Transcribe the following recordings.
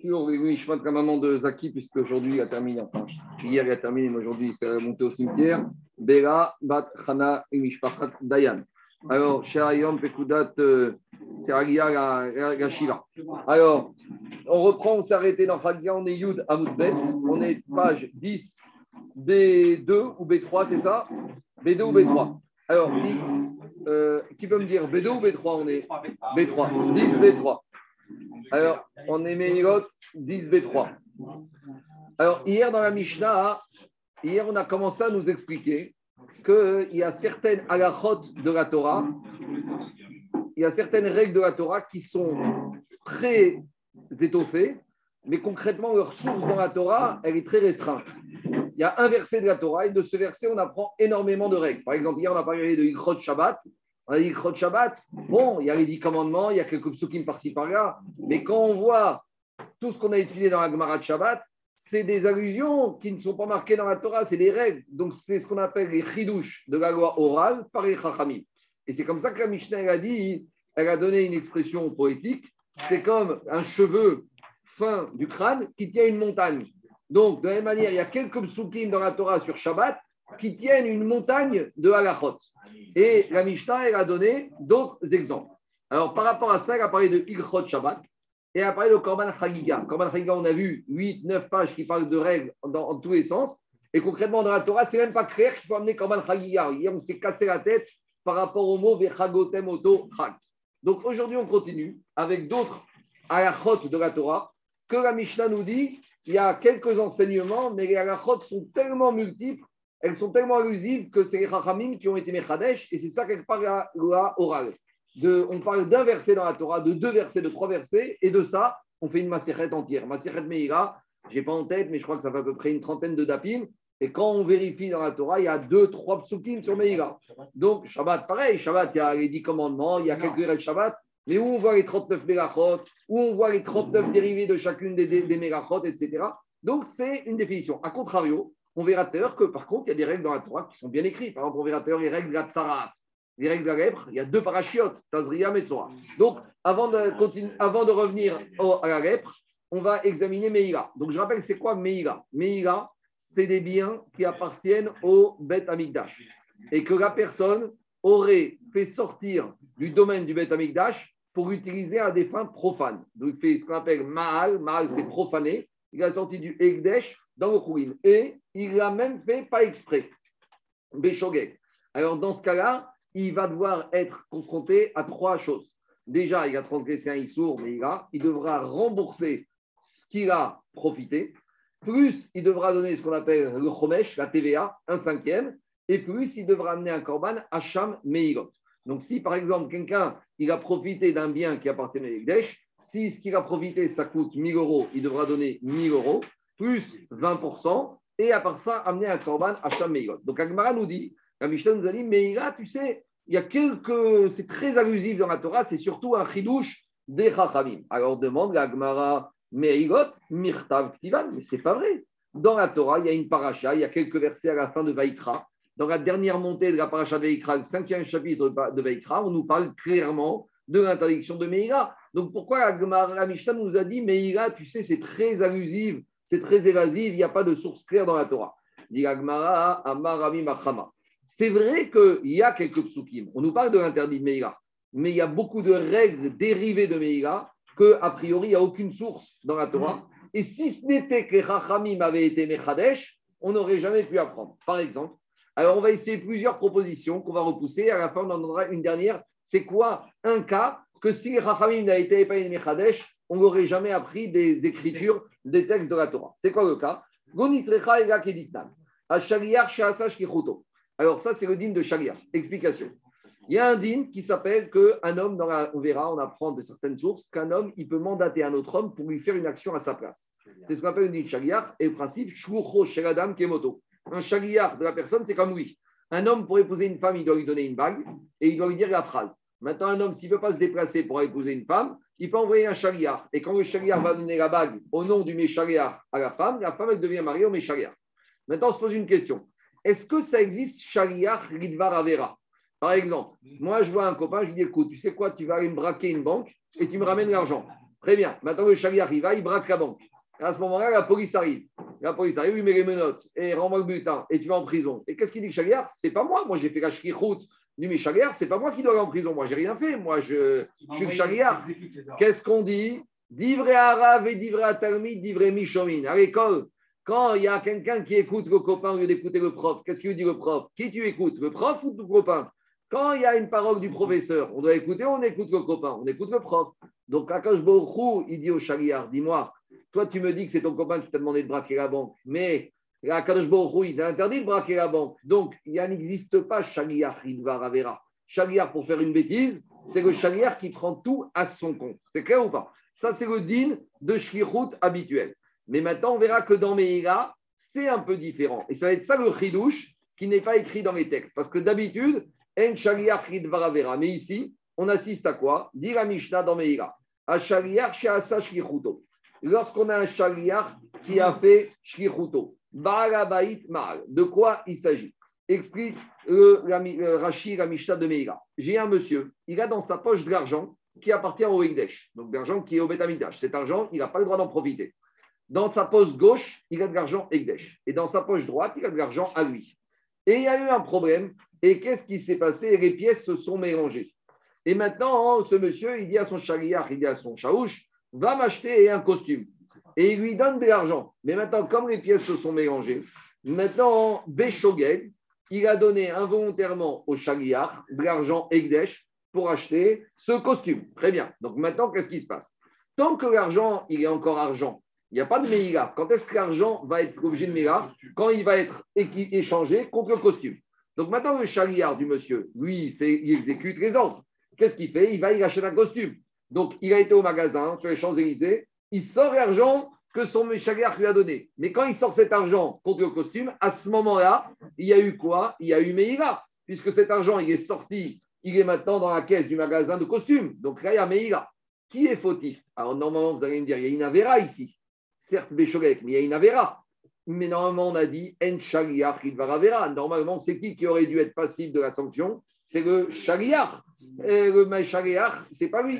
Sur oui, je la maman de Zaki, puisque aujourd'hui il a terminé, enfin, hier il a terminé, mais aujourd'hui c'est monté au cimetière. Bera, Bat, Chana, Mishpachat, Dayan. Alors, Shayom, Pekudat, euh, c'est Agia, la Shiva. Alors, on reprend, on s'est arrêté dans Chagia, on est Yud Amoudbet, on est page 10, B2 ou B3, c'est ça? B2 ou B3 Alors, euh, qui peut me dire B2 ou B3 On est B3, 10 B3. Alors, on est Meirot 10b3. Alors, hier dans la Mishnah, hier on a commencé à nous expliquer qu'il y a certaines halachot de la Torah, il y a certaines règles de la Torah qui sont très étoffées, mais concrètement, leur source dans la Torah, elle est très restreinte. Il y a un verset de la Torah, et de ce verset, on apprend énormément de règles. Par exemple, hier, on a parlé de Ikrot Shabbat. On a dit Shabbat, bon, il y a les dix commandements, il y a quelques psukim par-ci par-là, mais quand on voit tout ce qu'on a étudié dans la Gemara de Shabbat, c'est des allusions qui ne sont pas marquées dans la Torah, c'est des règles. Donc, c'est ce qu'on appelle les chidouches de la loi orale par les chachamim. Et c'est comme ça que la Mishnah a dit, elle a donné une expression poétique, c'est comme un cheveu fin du crâne qui tient une montagne. Donc, de la même manière, il y a quelques psukim dans la Torah sur Shabbat qui tiennent une montagne de halachot. Et la Mishnah, elle a donné d'autres exemples. Alors, par rapport à ça, elle a parlé de Ilchot Shabbat et elle a parlé de Korban Chagiga. Korban Chagiga, on a vu 8, 9 pages qui parlent de règles dans, tous les sens. Et concrètement, dans la Torah, c'est même pas clair qu'il faut amener Korban Chagiga. On s'est cassé la tête par rapport au mot Vechagotem Oto. Donc, aujourd'hui, on continue avec d'autres halachot de la Torah que la Mishnah nous dit il y a quelques enseignements, mais les halachot sont tellement multiples elles sont tellement allusives que c'est les Chachamim qui ont été Mechadesh, et c'est ça quelque part la loi orale. De, on parle d'un verset dans la Torah, de deux versets, de trois versets, et de ça, on fait une Maserhet entière. Maserhet Meira, je n'ai pas en tête, mais je crois que ça fait à peu près une trentaine de dapim. Et quand on vérifie dans la Torah, il y a deux, trois psukim sur Meira. Donc, Shabbat, pareil. Shabbat, il y a les dix commandements, il y a quelques règles Shabbat. Mais où on voit les 39 mégachot, où on voit les 39 dérivés de chacune des, des, etc. Donc, c'est une définition. A contrario, on verra tout que par contre, il y a des règles dans la Torah qui sont bien écrites. Par exemple, on verra tout à les règles de la tsarat, les règles de la lèpre. Il y a deux parachiotes, Tazria. Donc, avant de, continuer, avant de revenir à la lèpre, on va examiner Meïla. Donc, je rappelle, c'est quoi Meïla Meïla, c'est des biens qui appartiennent au Bet Amigdash et que la personne aurait fait sortir du domaine du Bet Amigdash pour utiliser à des fins profanes. Donc, il fait ce qu'on appelle Maal. Maal, c'est profané. Il a sorti du Egdesh dans le Kourim. Et il l'a même fait pas exprès. Béchogek. Alors, dans ce cas-là, il va devoir être confronté à trois choses. Déjà, il a transgressé un Issour, mais il, a, il devra rembourser ce qu'il a profité. Plus, il devra donner ce qu'on appelle le Chomesh, la TVA, un cinquième. Et plus, il devra amener un Korban Hacham Meirot. Donc, si par exemple, quelqu'un il a profité d'un bien qui appartient à l'Egdesh, si ce qu'il a profité, ça coûte 1000 euros, il devra donner 1000 euros plus 20%, et à part ça, amener un korban à Meirot. Donc Agmara nous dit, la Mishnah nous a dit, tu sais, il y a quelques, c'est très allusif dans la Torah, c'est surtout un chidouche des chachamim. Alors demande la Agmara, Meirot, Mirtav Ktivan, mais c'est pas vrai. Dans la Torah, il y a une paracha, il y a quelques versets à la fin de Vaikra. Dans la dernière montée de la paracha de Vaikra, le cinquième chapitre de Vaikra, on nous parle clairement de l'interdiction de Meïra. Donc pourquoi la, Mishnah nous a dit Meïra, tu sais, c'est très allusif c'est très évasif, il n'y a pas de source claire dans la Torah. C'est vrai qu'il y a quelques psukim. On nous parle de l'interdit de Meïla, mais il y a beaucoup de règles dérivées de Meïla que, a priori, il n'y a aucune source dans la Torah. Et si ce n'était que les Chachamim avaient été Mechadesh, on n'aurait jamais pu apprendre. Par exemple, alors on va essayer plusieurs propositions qu'on va repousser. À la fin, on en donnera une dernière. C'est quoi un cas que si Chachamim n'avaient été pas Mechadesh, on n'aurait jamais appris des écritures, des textes de la Torah? C'est quoi le cas? Alors ça, c'est le din de Shaliach. Explication. Il y a un din qui s'appelle qu'un homme, on verra, on apprend de certaines sources, qu'un homme, il peut mandater un autre homme pour lui faire une action à sa place. C'est ce qu'on appelle le din Shaliach. Et le principe, Shlucho Sheladam Kemoto. Un Shaliach de la personne, c'est comme lui. Un homme, pour épouser une femme, il doit lui donner une bague et il doit lui dire la phrase. Maintenant, un homme, s'il ne veut pas se déplacer pour épouser une femme, il peut envoyer un chariard. Et quand le chariard va donner la bague au nom du méchariard à la femme, la femme, elle devient mariée au méchariard. Maintenant, on se pose une question. Est-ce que ça existe chariard lidvar avera Par exemple, moi, je vois un copain, je lui dis écoute, tu sais quoi, tu vas aller me braquer une banque et tu me ramènes l'argent. Très bien. Maintenant, le chagriar, il va, il braque la banque. À ce moment-là, la police arrive. La police arrive, il met les menottes et renvoie le butin et tu vas en prison. Et qu'est-ce qu'il dit que C'est pas moi. Moi, j'ai fait la route du mais chagriar, c'est pas moi qui dois aller en prison. Moi, j'ai rien fait. Moi, je, je suis le chagriar. Qu'est-ce qu'on dit? Divré arabe et divré atalmi, divré michomin. À l'école, quand il y a quelqu'un qui écoute le copain au lieu d'écouter le prof, qu'est-ce qu'il dit le prof? Qui tu écoutes Le prof ou le copain? Quand il y a une parole du professeur, on doit écouter, on écoute le copain, on écoute le prof. Donc, Akash Borou, il dit au chagriar, dis-moi, toi, tu me dis que c'est ton copain qui t'a demandé de braquer la banque, mais Akash Borou, il t'a interdit de braquer la banque. Donc, il n'existe pas chagriar Ridvar Avera. Pour faire une bêtise, c'est le chagriar qui prend tout à son compte. C'est clair ou pas? Ça, c'est le din de shlichut habituel. Mais maintenant, on verra que dans Meïra, c'est un peu différent. Et ça va être ça le chidouche qui n'est pas écrit dans les textes. Parce que d'habitude, en shaliach varavera. Mais ici, on assiste à quoi? Dit la Mishnah dans Meïra. À shaliach she'asa shlichuto. Lorsqu'on a un shaliach qui a fait shlichuto. Ba'alabait ma'al. De quoi il s'agit? Explique le, Rashi, la Mishnah de Meïra. J'ai un monsieur, il a dans sa poche de l'argent qui appartient au Ekdesh, donc l'argent qui est au Betamidash. Cet argent, il n'a pas le droit d'en profiter. Dans sa poche gauche, il a de l'argent Ekdesh. Et dans sa poche droite, il a de l'argent à lui. Et il y a eu un problème. Et qu'est-ce qui s'est passé? Les pièces se sont mélangées. Et maintenant, ce monsieur, il dit à son chariard, il dit à son chaouche, va m'acheter un costume. Et il lui donne de l'argent. Mais maintenant, comme les pièces se sont mélangées, maintenant, Béchogel, il a donné involontairement au chariard de l'argent Ekdesh pour acheter ce costume. Très bien. Donc maintenant, qu'est-ce qui se passe? Tant que l'argent, il est encore argent, il n'y a pas de Meïla. Quand est-ce que l'argent va être obligé de Meïla Quand il va être échangé contre le costume. Donc maintenant, le chariard du monsieur, lui, il, fait, il exécute les ordres. Qu'est-ce qu'il fait? Il va y acheter un costume. Donc, il a été au magasin, sur les Champs-Élysées, il sort l'argent que son chariard lui a donné. Mais quand il sort cet argent contre le costume, à ce moment-là, il y a eu quoi? Il y a eu Meïla, puisque cet argent, il est sorti il est maintenant dans la caisse du magasin de costumes. Donc là, il y a Meïla. Qui est fautif? Alors normalement, vous allez me dire, il y a une ici. Certes, Bécholek, mais il y a une. Mais normalement, on a dit En Avera. Normalement, c'est qui qui aurait dû être passif de la sanction? C'est le Shaliach. Le Shaliach, c'est pas lui.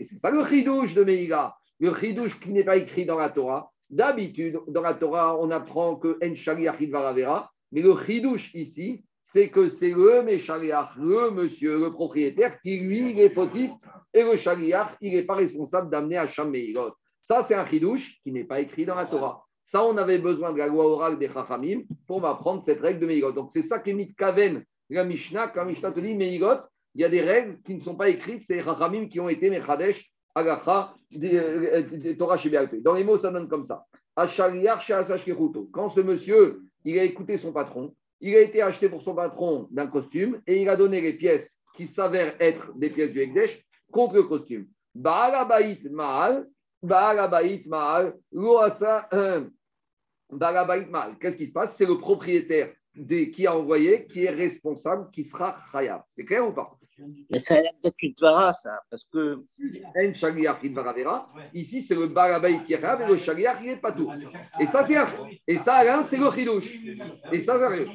C'est ça le chidouche de Meïla. Le chidouche qui n'est pas écrit dans la Torah. D'habitude, dans la Torah, on apprend que En Shaliach Avera. Mais le chidouche ici, c'est que c'est le Méchaliach, le monsieur, le propriétaire, qui lui, est fautif, et le Shaliach, il n'est pas responsable d'amener à Shameirot. Ça, c'est un chidouche qui n'est pas écrit dans la Torah. Ça, on avait besoin de la loi orale des Chachamim pour m'apprendre cette règle de Meirot. Donc, c'est ça qui est mis Kaven, la Mishnah. Quand Mishnah te dit il y a des règles qui ne sont pas écrites, c'est les Chachamim qui ont été Mechadesh, Agacha, des Torah Shebialpe. Dans les mots, ça donne comme ça. Quand ce monsieur, il a écouté son patron, il a été acheté pour son patron d'un costume et il a donné les pièces qui s'avèrent être des pièces du Ekdesh contre le costume. Ba'alabait ma'al, ba'alabait ma'al, loasa, euh, ma'al. Qu'est-ce qui se passe? C'est le propriétaire qui a envoyé qui est responsable, qui sera khayab. C'est clair ou pas mais ça a d'être une tvara, ça, parce que. Ici, c'est le barabaï qui est khayab et le shaliach, il n'est pas tout. Et ça, c'est Et ça, là, c'est le chidouche. Et ça, c'est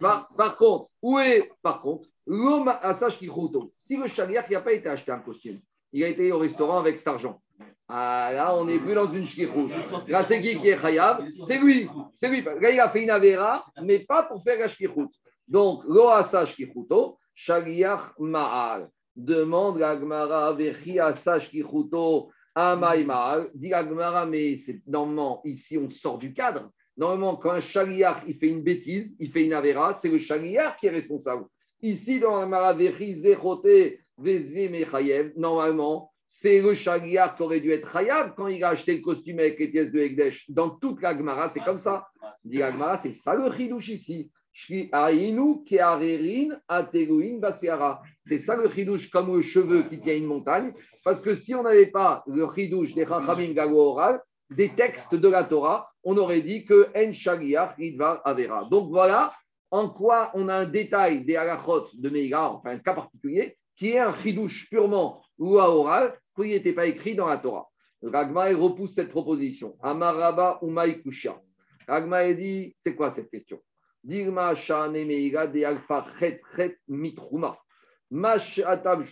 par, par contre, où est, par contre, l'homme à qui Si le shaliach n'a pas été acheté un costume, il a été au restaurant avec cet argent. Ah, là, on n'est plus dans une shkichut. Là, c'est qui qui est khayab C'est lui. C'est lui. Là, il a fait une avera, mais pas pour faire la shkichut. Donc, lo asa shkichuto, shaliach ma'al. Demande la Gemara, vechi asa shkichuto, amay ma'al. Dit la Gemara, mais normalement, ici, on sort du cadre. Normalement, quand un shaliach, il fait une bêtise, il fait une avera, c'est le shaliach qui est responsable. Ici, dans la Gemara, vechi zechote, vezi mechayev, normalement, c'est le Shaliach qui aurait dû être Hayab quand il a acheté le costume avec les pièces de Ekdesh. Dans toute la Gemara, c'est comme ça. Dit la c'est ça le chidouche ici. C'est ça le chidouche comme le cheveu qui tient une montagne. Parce que si on n'avait pas le chidouche des Chachamim oral, des textes de la Torah, on aurait dit que En Shaliach Ridvar Avera. Donc voilà en quoi on a un détail des halachot de Meïga, enfin un cas particulier, qui est un chidouche purement ou à oral, qui n'était pas écrit dans la Torah. Ragma repousse cette proposition. Amaraba ou Kusha. Ragma dit c'est quoi cette question? Meira de Alpha Chet Mitruma. Mash Atam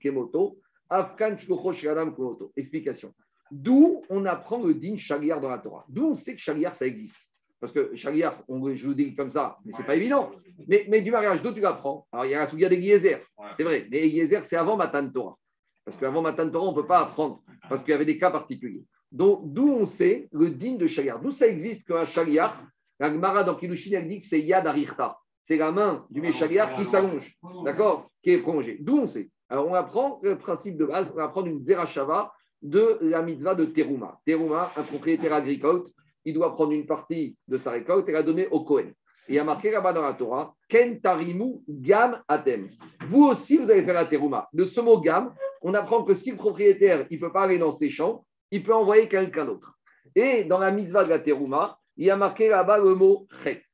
Kemoto. Afkan Kemoto. Explication. D'où on apprend le din Shaliar dans la Torah? D'où on sait que Shaliar ça existe? Parce que Shaliar, on, je vous dis comme ça, mais c'est pas évident. Mais, mais du mariage, d'où tu l'apprends? Alors il y a la souga des Giezer, c'est vrai. Mais Giezer, c'est avant Matan Torah. Parce qu'avant Matan Torah, on ne peut pas apprendre. Parce qu'il y avait des cas particuliers. Donc, d'où on sait le din de Shaliar. D'où ça existe qu'un Shaliar, la Gemara dans Kilushin, elle dit que c'est Yad Arichta. C'est la main du Meshaliar qui s'allonge, d'accord? Qui est prolongée. D'où on sait? Alors, on apprend le principe de base, on apprend une Zerachava de la mitzvah de Teruma. Teruma, un propriétaire agricole, il doit prendre une partie de sa récolte et la donner au Kohen. Et il y a marqué là-bas dans la Torah, Ken tarimu gam atem. Vous aussi, vous allez faire la teruma. De ce mot gam, on apprend que si le propriétaire il peut pas aller dans ses champs, il peut envoyer quelqu'un d'autre. Et dans la mitzvah de la teruma, il y a marqué là-bas le mot chet.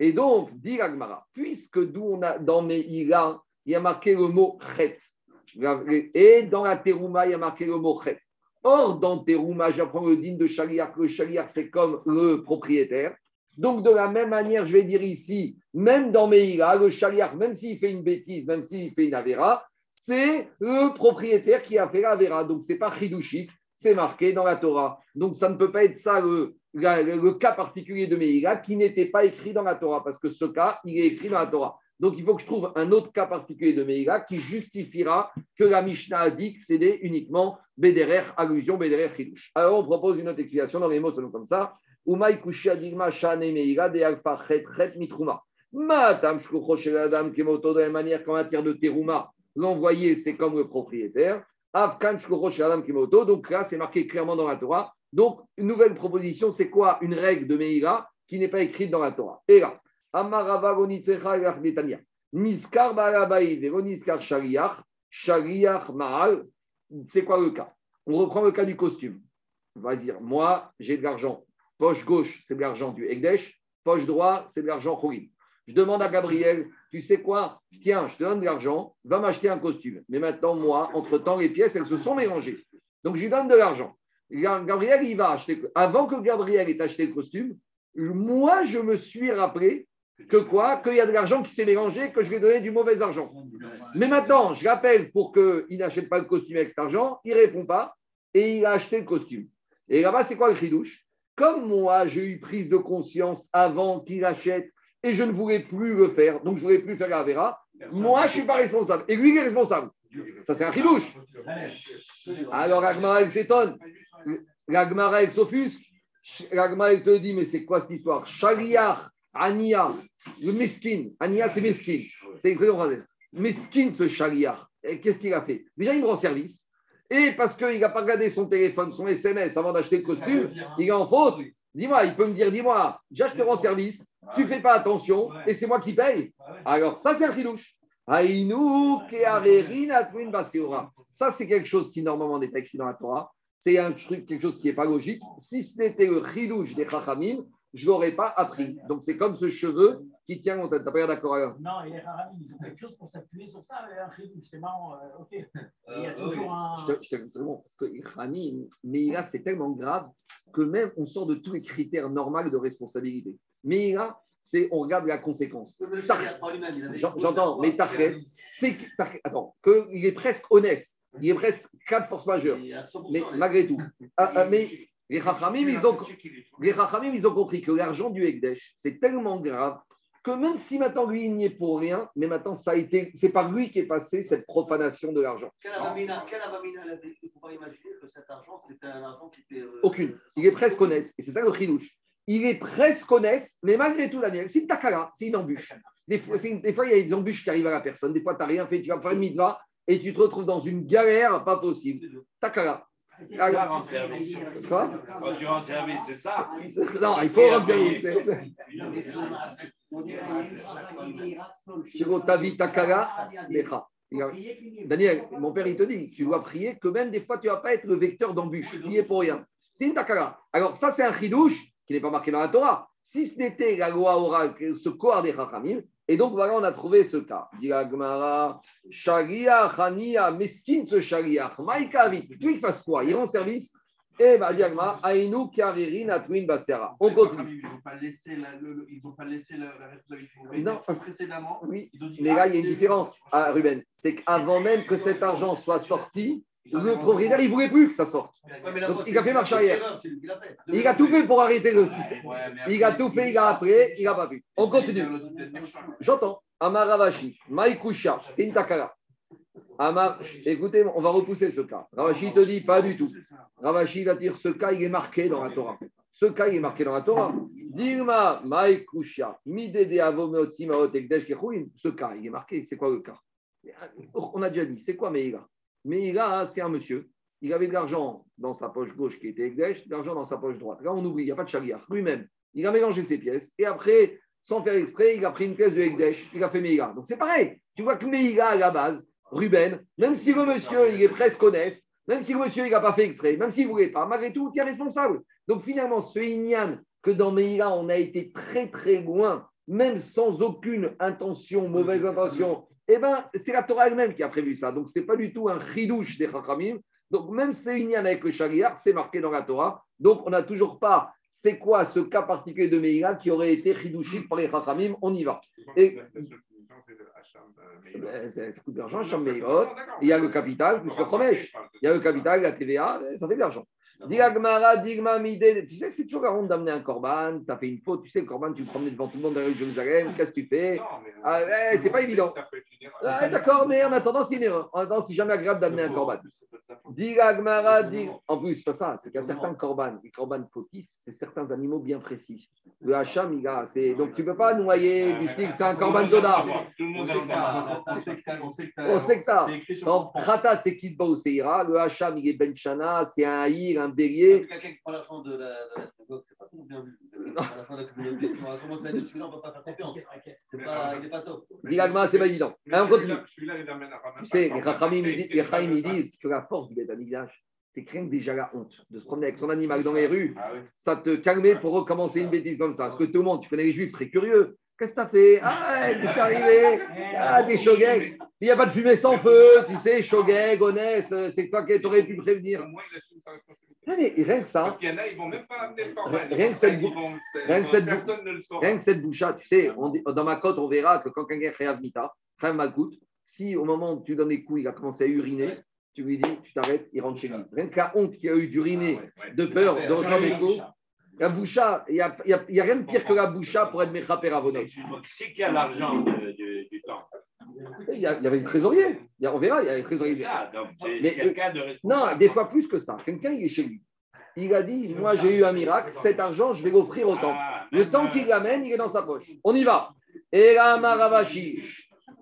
Et donc, dit Agmara, puisque d'où on a dans Meïla, il y a marqué le mot chet. Et dans la teruma, il y a marqué le mot chet. Or, dans Terouma, j'apprends le din de Chaliar, que le Chaliar, c'est comme le propriétaire. Donc, de la même manière, je vais dire ici, même dans Meïla, le Chaliar, même s'il fait une bêtise, même s'il fait une Avera, c'est le propriétaire qui a fait la Avera. Donc, ce n'est pas Chidushik, c'est marqué dans la Torah. Donc, ça ne peut pas être ça le, cas particulier de Meïla qui n'était pas écrit dans la Torah, parce que ce cas, il est écrit dans la Torah. Donc, il faut que je trouve un autre cas particulier de Meïla qui justifiera que la Mishnah a dit que c'était uniquement Bederer, allusion, Bederer, Chidush. Alors, on propose une autre explication dans les mots selon comme ça. Umay kushia digma shane Meïla de alfa chet adam kemoto de la manière qu'en matière de teruma, l'envoyé, c'est comme le propriétaire. Donc là, c'est marqué clairement dans la Torah. Donc, une nouvelle proposition, c'est quoi? Une règle de Meïla qui n'est pas écrite dans la Torah. Et là, Niskar Mahal. C'est quoi le cas? On reprend le cas du costume. On va dire, moi, j'ai de l'argent. Poche gauche, c'est de l'argent du Egdesh. Poche droite, c'est de l'argent Khourim. Je demande à Gabriel, tu sais quoi? Tiens, je te donne de l'argent, va m'acheter un costume. Mais maintenant, moi, entre-temps, les pièces, elles se sont mélangées. Donc, je lui donne de l'argent. Gabriel, il va acheter. Avant que Gabriel ait acheté le costume, moi, je me suis rappelé que quoi? Qu'il y a de l'argent qui s'est mélangé, que je vais donner du mauvais argent. Mais maintenant, je rappelle pour qu'il n'achète pas le costume avec cet argent, il ne répond pas et il a acheté le costume. Et là-bas, c'est quoi le chidouche? Comme moi, j'ai eu prise de conscience avant qu'il achète et je ne voulais plus le faire, donc je ne voulais plus faire la vera, moi, je ne suis pas responsable. Et lui, il est responsable. Ça, c'est un chidouche. Alors, Agmara, elle s'étonne. L'Agmara, elle s'offusque. L'Agmara, elle te dit, mais c'est quoi cette histoire? Shaliach Ania, le Ania c'est meskin, c'est écrit en français. Meskin ce chariar, qu'est-ce qu'il a fait? Déjà il me rend service, et parce qu'il n'a pas regardé son téléphone, son SMS avant d'acheter le costume, il est en faute. Dis-moi, il peut me dire, dis-moi, je te rends service, tu fais pas attention, et c'est moi qui paye. Alors ça c'est un filouche. Ça c'est quelque chose qui normalement n'est pas écrit dans la Torah. C'est un truc, quelque chose qui n'est pas logique. Si ce n'était le chilouche des chachamim, je ne l'aurais pas appris. Donc, c'est comme ce cheveu qui tient mon tête. Tu n'as pas d'accord alors? Non, il y a ils ont quelque chose pour s'appuyer sur ça. C'est marrant. Euh, ok. il y a euh, toujours un. Je te, je te parce que mais là, c'est tellement grave que même on sort de tous les critères normaux de responsabilité. Mais là, c'est on regarde la conséquence. J'entends, mais Tarkes, c'est attends, qu'il est presque honnête. Il est presque quatre forces majeures. Mais malgré tout. Ah, ah, mais les Chachamim, ils, ont, ils ont compris que l'argent du Ekdesh, c'est tellement grave que même si maintenant lui, il n'y est pour rien, mais maintenant, ça a été, c'est par lui qu'est passée cette profanation de l'argent. Quelle avamina, quelle avamina imaginer que cet argent, c'était un argent qui était. Euh, Aucune. Il est presque honnête. Et c'est ça le chidouche. Il est presque honnête, mais malgré tout, Daniel, c'est une takala, c'est une embûche. Des fois, des fois, il y a des embûches qui arrivent à la personne. Des fois, tu n'as rien fait, tu vas faire une mitzvah et tu te retrouves dans une galère pas possible. Takala. C'est ça rendre service. Quoi? Quand tu rends service, c'est ça Non, il faut rendre service. Daniel, mon père, il te dit, tu dois prier que même des fois, tu ne vas pas être le vecteur d'embûche. Tu n'y es pour rien. C'est une takara. Alors, ça, c'est un chidouche qui n'est pas marqué dans la Torah. Si ce n'était la loi orale, ce corps des chachamim, et donc voilà, on a trouvé ce cas. Dit Agmara, Sharia, Chania, Meskin ce Sharia, Maïka vite. Tu il fasse quoi? Il rend service Et bah, Diagma, Aïnou, Kavirin, Atwin, Basera. On continue. Ils n'ont pas laissé la, le- ils ont pas laissé la, la responsabilité. Non, précédemment. Oui, ils ont dit, mais là, il y a une différence, ah, Ruben. C'est qu'avant même que cet argent soit sorti, le propriétaire, il ne voulait plus que ça sorte. Donc, il a fait marche arrière. Il a tout fait pour arrêter le système. Il a après, tout fait, il a appelé, il n'a pas pu. On continue. J'entends. Amar Ravashi, Maïkusha, c'est une takara. Amar, écoutez, on va repousser ce cas. Ravashi te dit pas du tout. Ravashi va dire ce cas, il est marqué dans la Torah. Ce cas, il est marqué dans la Torah. Dilma, Maïkusha, Midede Avomeotsi. Ce cas, il est marqué. C'est quoi le cas? On a déjà dit, c'est quoi Meïga? Meïga, c'est un monsieur. Il avait de l'argent dans sa poche gauche qui était Ekdesh, de l'argent dans sa poche droite. Là, on oublie, il n'y a pas de chagrin. Lui-même, il a mélangé ses pièces. Et après, sans faire exprès, il a pris une pièce de Ekdesh, il a fait Meïga. Donc c'est pareil. Tu vois que Meïga, à la base, Ruben, même si le monsieur, il est presque honnête, même si le monsieur, il n'a pas fait exprès, même s'il ne voulait pas, malgré tout, tu es responsable. Donc finalement, ce Inyan, que dans Meïga, on a été très très loin, même sans aucune intention, mauvaise intention, eh bien, c'est la Torah elle-même qui a prévu ça. Donc, ce n'est pas du tout un chidouche des Chachamim. Donc, même c'est Inyan avec le Shariar, c'est marqué dans la Torah. Donc, on n'a toujours pas c'est quoi ce cas particulier de Meïga qui aurait été chidouchit par les Chachamim? On y va. Et- Ben, Ça coûte de l'argent. Il y a le capital, plus le Chomesh. Il y a le capital, la TVA, ça fait de l'argent. Digmara, digma, midé. Tu sais, c'est toujours la honte d'amener un corban. Tu as fait une faute. Tu sais, le corban, tu le promenais devant tout le monde dans la rue de Jérusalem. Qu'est-ce que tu fais Ah, c'est pas évident. Ah, D'accord, mais en attendant, c'est une erreur. En attendant, c'est jamais agréable d'amener un corban. En plus, c'est pas ça. C'est qu'il y a certains corban. Les corban fautifs, c'est certains animaux bien précis. Le hacham, il a. c'est- Donc, tu ne peux pas noyer du style, c'est un corban Zoda. Tout le On monde sait est que t'as- on sait que t'as- on sait que t'as- On sait que t'as. C'est écrit sur front. Khatat, c'est Kisba ou Seira. Le hacham, il est Benchana. C'est un haïr, un bélier. Quelqu'un qui prend de la, de la synagogue, c'est pas toujours bien vu. À la fin de la communauté, on va commencer à dire celui-là, on ne va pas faire confiance. C'est pas, il n'est pas top. Digagma, c'est pas évident. Mais Allez, on continue. celui-là- il amène à. Tu sais, les Rachamim, ils disent- que la force du Beth Amikdash, c'est rien que déjà la honte de se promener avec son animal dans les rues. Ah. Ça te calmait pour recommencer une bêtise comme ça. Parce que tout le monde, tu connais les juifs très curieux. Qu'est-ce que t'as fait? Ah, qu'est-ce qui est arrivé Ah, des shogeg. Il n'y a pas de fumée sans feu, tu sais, shogeg, honnête, c'est toi qui t'aurais pu prévenir. Au moins, il assume sa responsabilité. Non, mais rien que ça, Parce qu'il y en a, ils ne vont même pas amener le corban. Rien que cette vont- rien que cette boucha, tu sais, on dans ma cote, on verra que quand quelqu'un fait Avmita, Chaim Malkout, si au moment où tu donnes les coups, il a commencé à uriner, tu lui dis, tu t'arrêtes, il rentre chez lui. Rien que la honte qu'il a eu d'uriner, Ah de peur, de recevoir les coups. La boucha, il n'y a, a- a rien de pire que la boucha pour être Qui c'est qui a l'argent du temps? Il y, avait le trésorier. Il y a- on verra, il y a le C'est trésorier. ça, donc Mais, de. Non, des fois plus que ça. Quelqu'un, il est chez lui. Il a dit Moi, j'ai eu un miracle, cet argent, je vais l'offrir au temple. Ah, Le temps qu'il l'amène, il est dans sa poche. On y va. Et la Maravashi.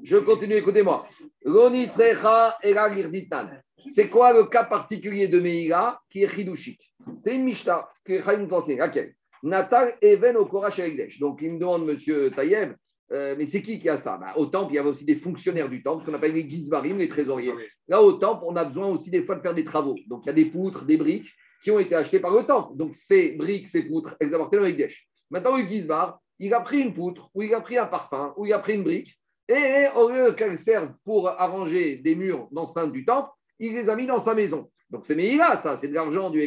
Je continue, écoutez-moi. Lonitrecha et la Girditan. C'est quoi le cas particulier de Meïga qui est chidushik C'est une Mishnah que Chaim nous enseigne. Laquelle Natal Even au Korach Egdesh. Donc, il me demande, monsieur Taïeb, euh, mais c'est qui qui a ça? Bah, Au temple, il y avait aussi des fonctionnaires du temple, qu'on appelle les Gizbarim, les trésoriers. Là, au temple, on a besoin aussi des fois de faire des travaux. Donc, il y a des poutres, des briques qui ont été achetées par le temple. Donc, ces briques, ces poutres, elles appartiennent au Egdesh. Maintenant, le Gizbar, il a pris une poutre, ou il a pris un parfum, ou il a pris une brique, et au lieu qu'elle serve pour arranger des murs d'enceinte du temple, il les a mis dans sa maison. Donc, c'est Meïla, ça, c'est de l'argent du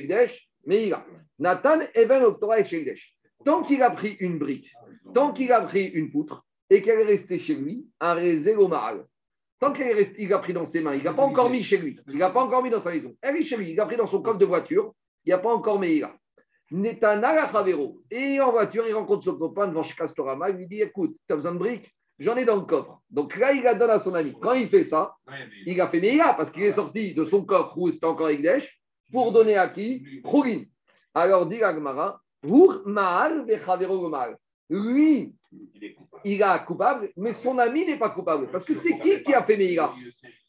Meïla. Nathan Even Octora et Egdesh. Tant qu'il a pris une brique, tant qu'il a pris une poutre, et qu'elle est restée chez lui, un au maral. Tant qu'il est resté- il a pris dans ses mains, il n'a pas encore mis chez lui, il n'a pas encore mis dans sa maison. Elle est chez lui, il a pris dans son coffre de voiture, il n'y a pas encore Meïla. Netana Chavero. Et en voiture, il rencontre son copain devant Castorama, il lui dit Écoute, tu as besoin de briques? J'en ai dans le coffre. Donc là, il la donne à son ami. Quand il fait ça, il a fait Meïla parce qu'il est sorti de son coffre où c'était encore Egdesh pour donner à qui? Chougin. Alors, dit Agmara Maal. Lui, Il est coupable. mais son ami n'est pas coupable. Parce que c'est qui qui a fait Meïla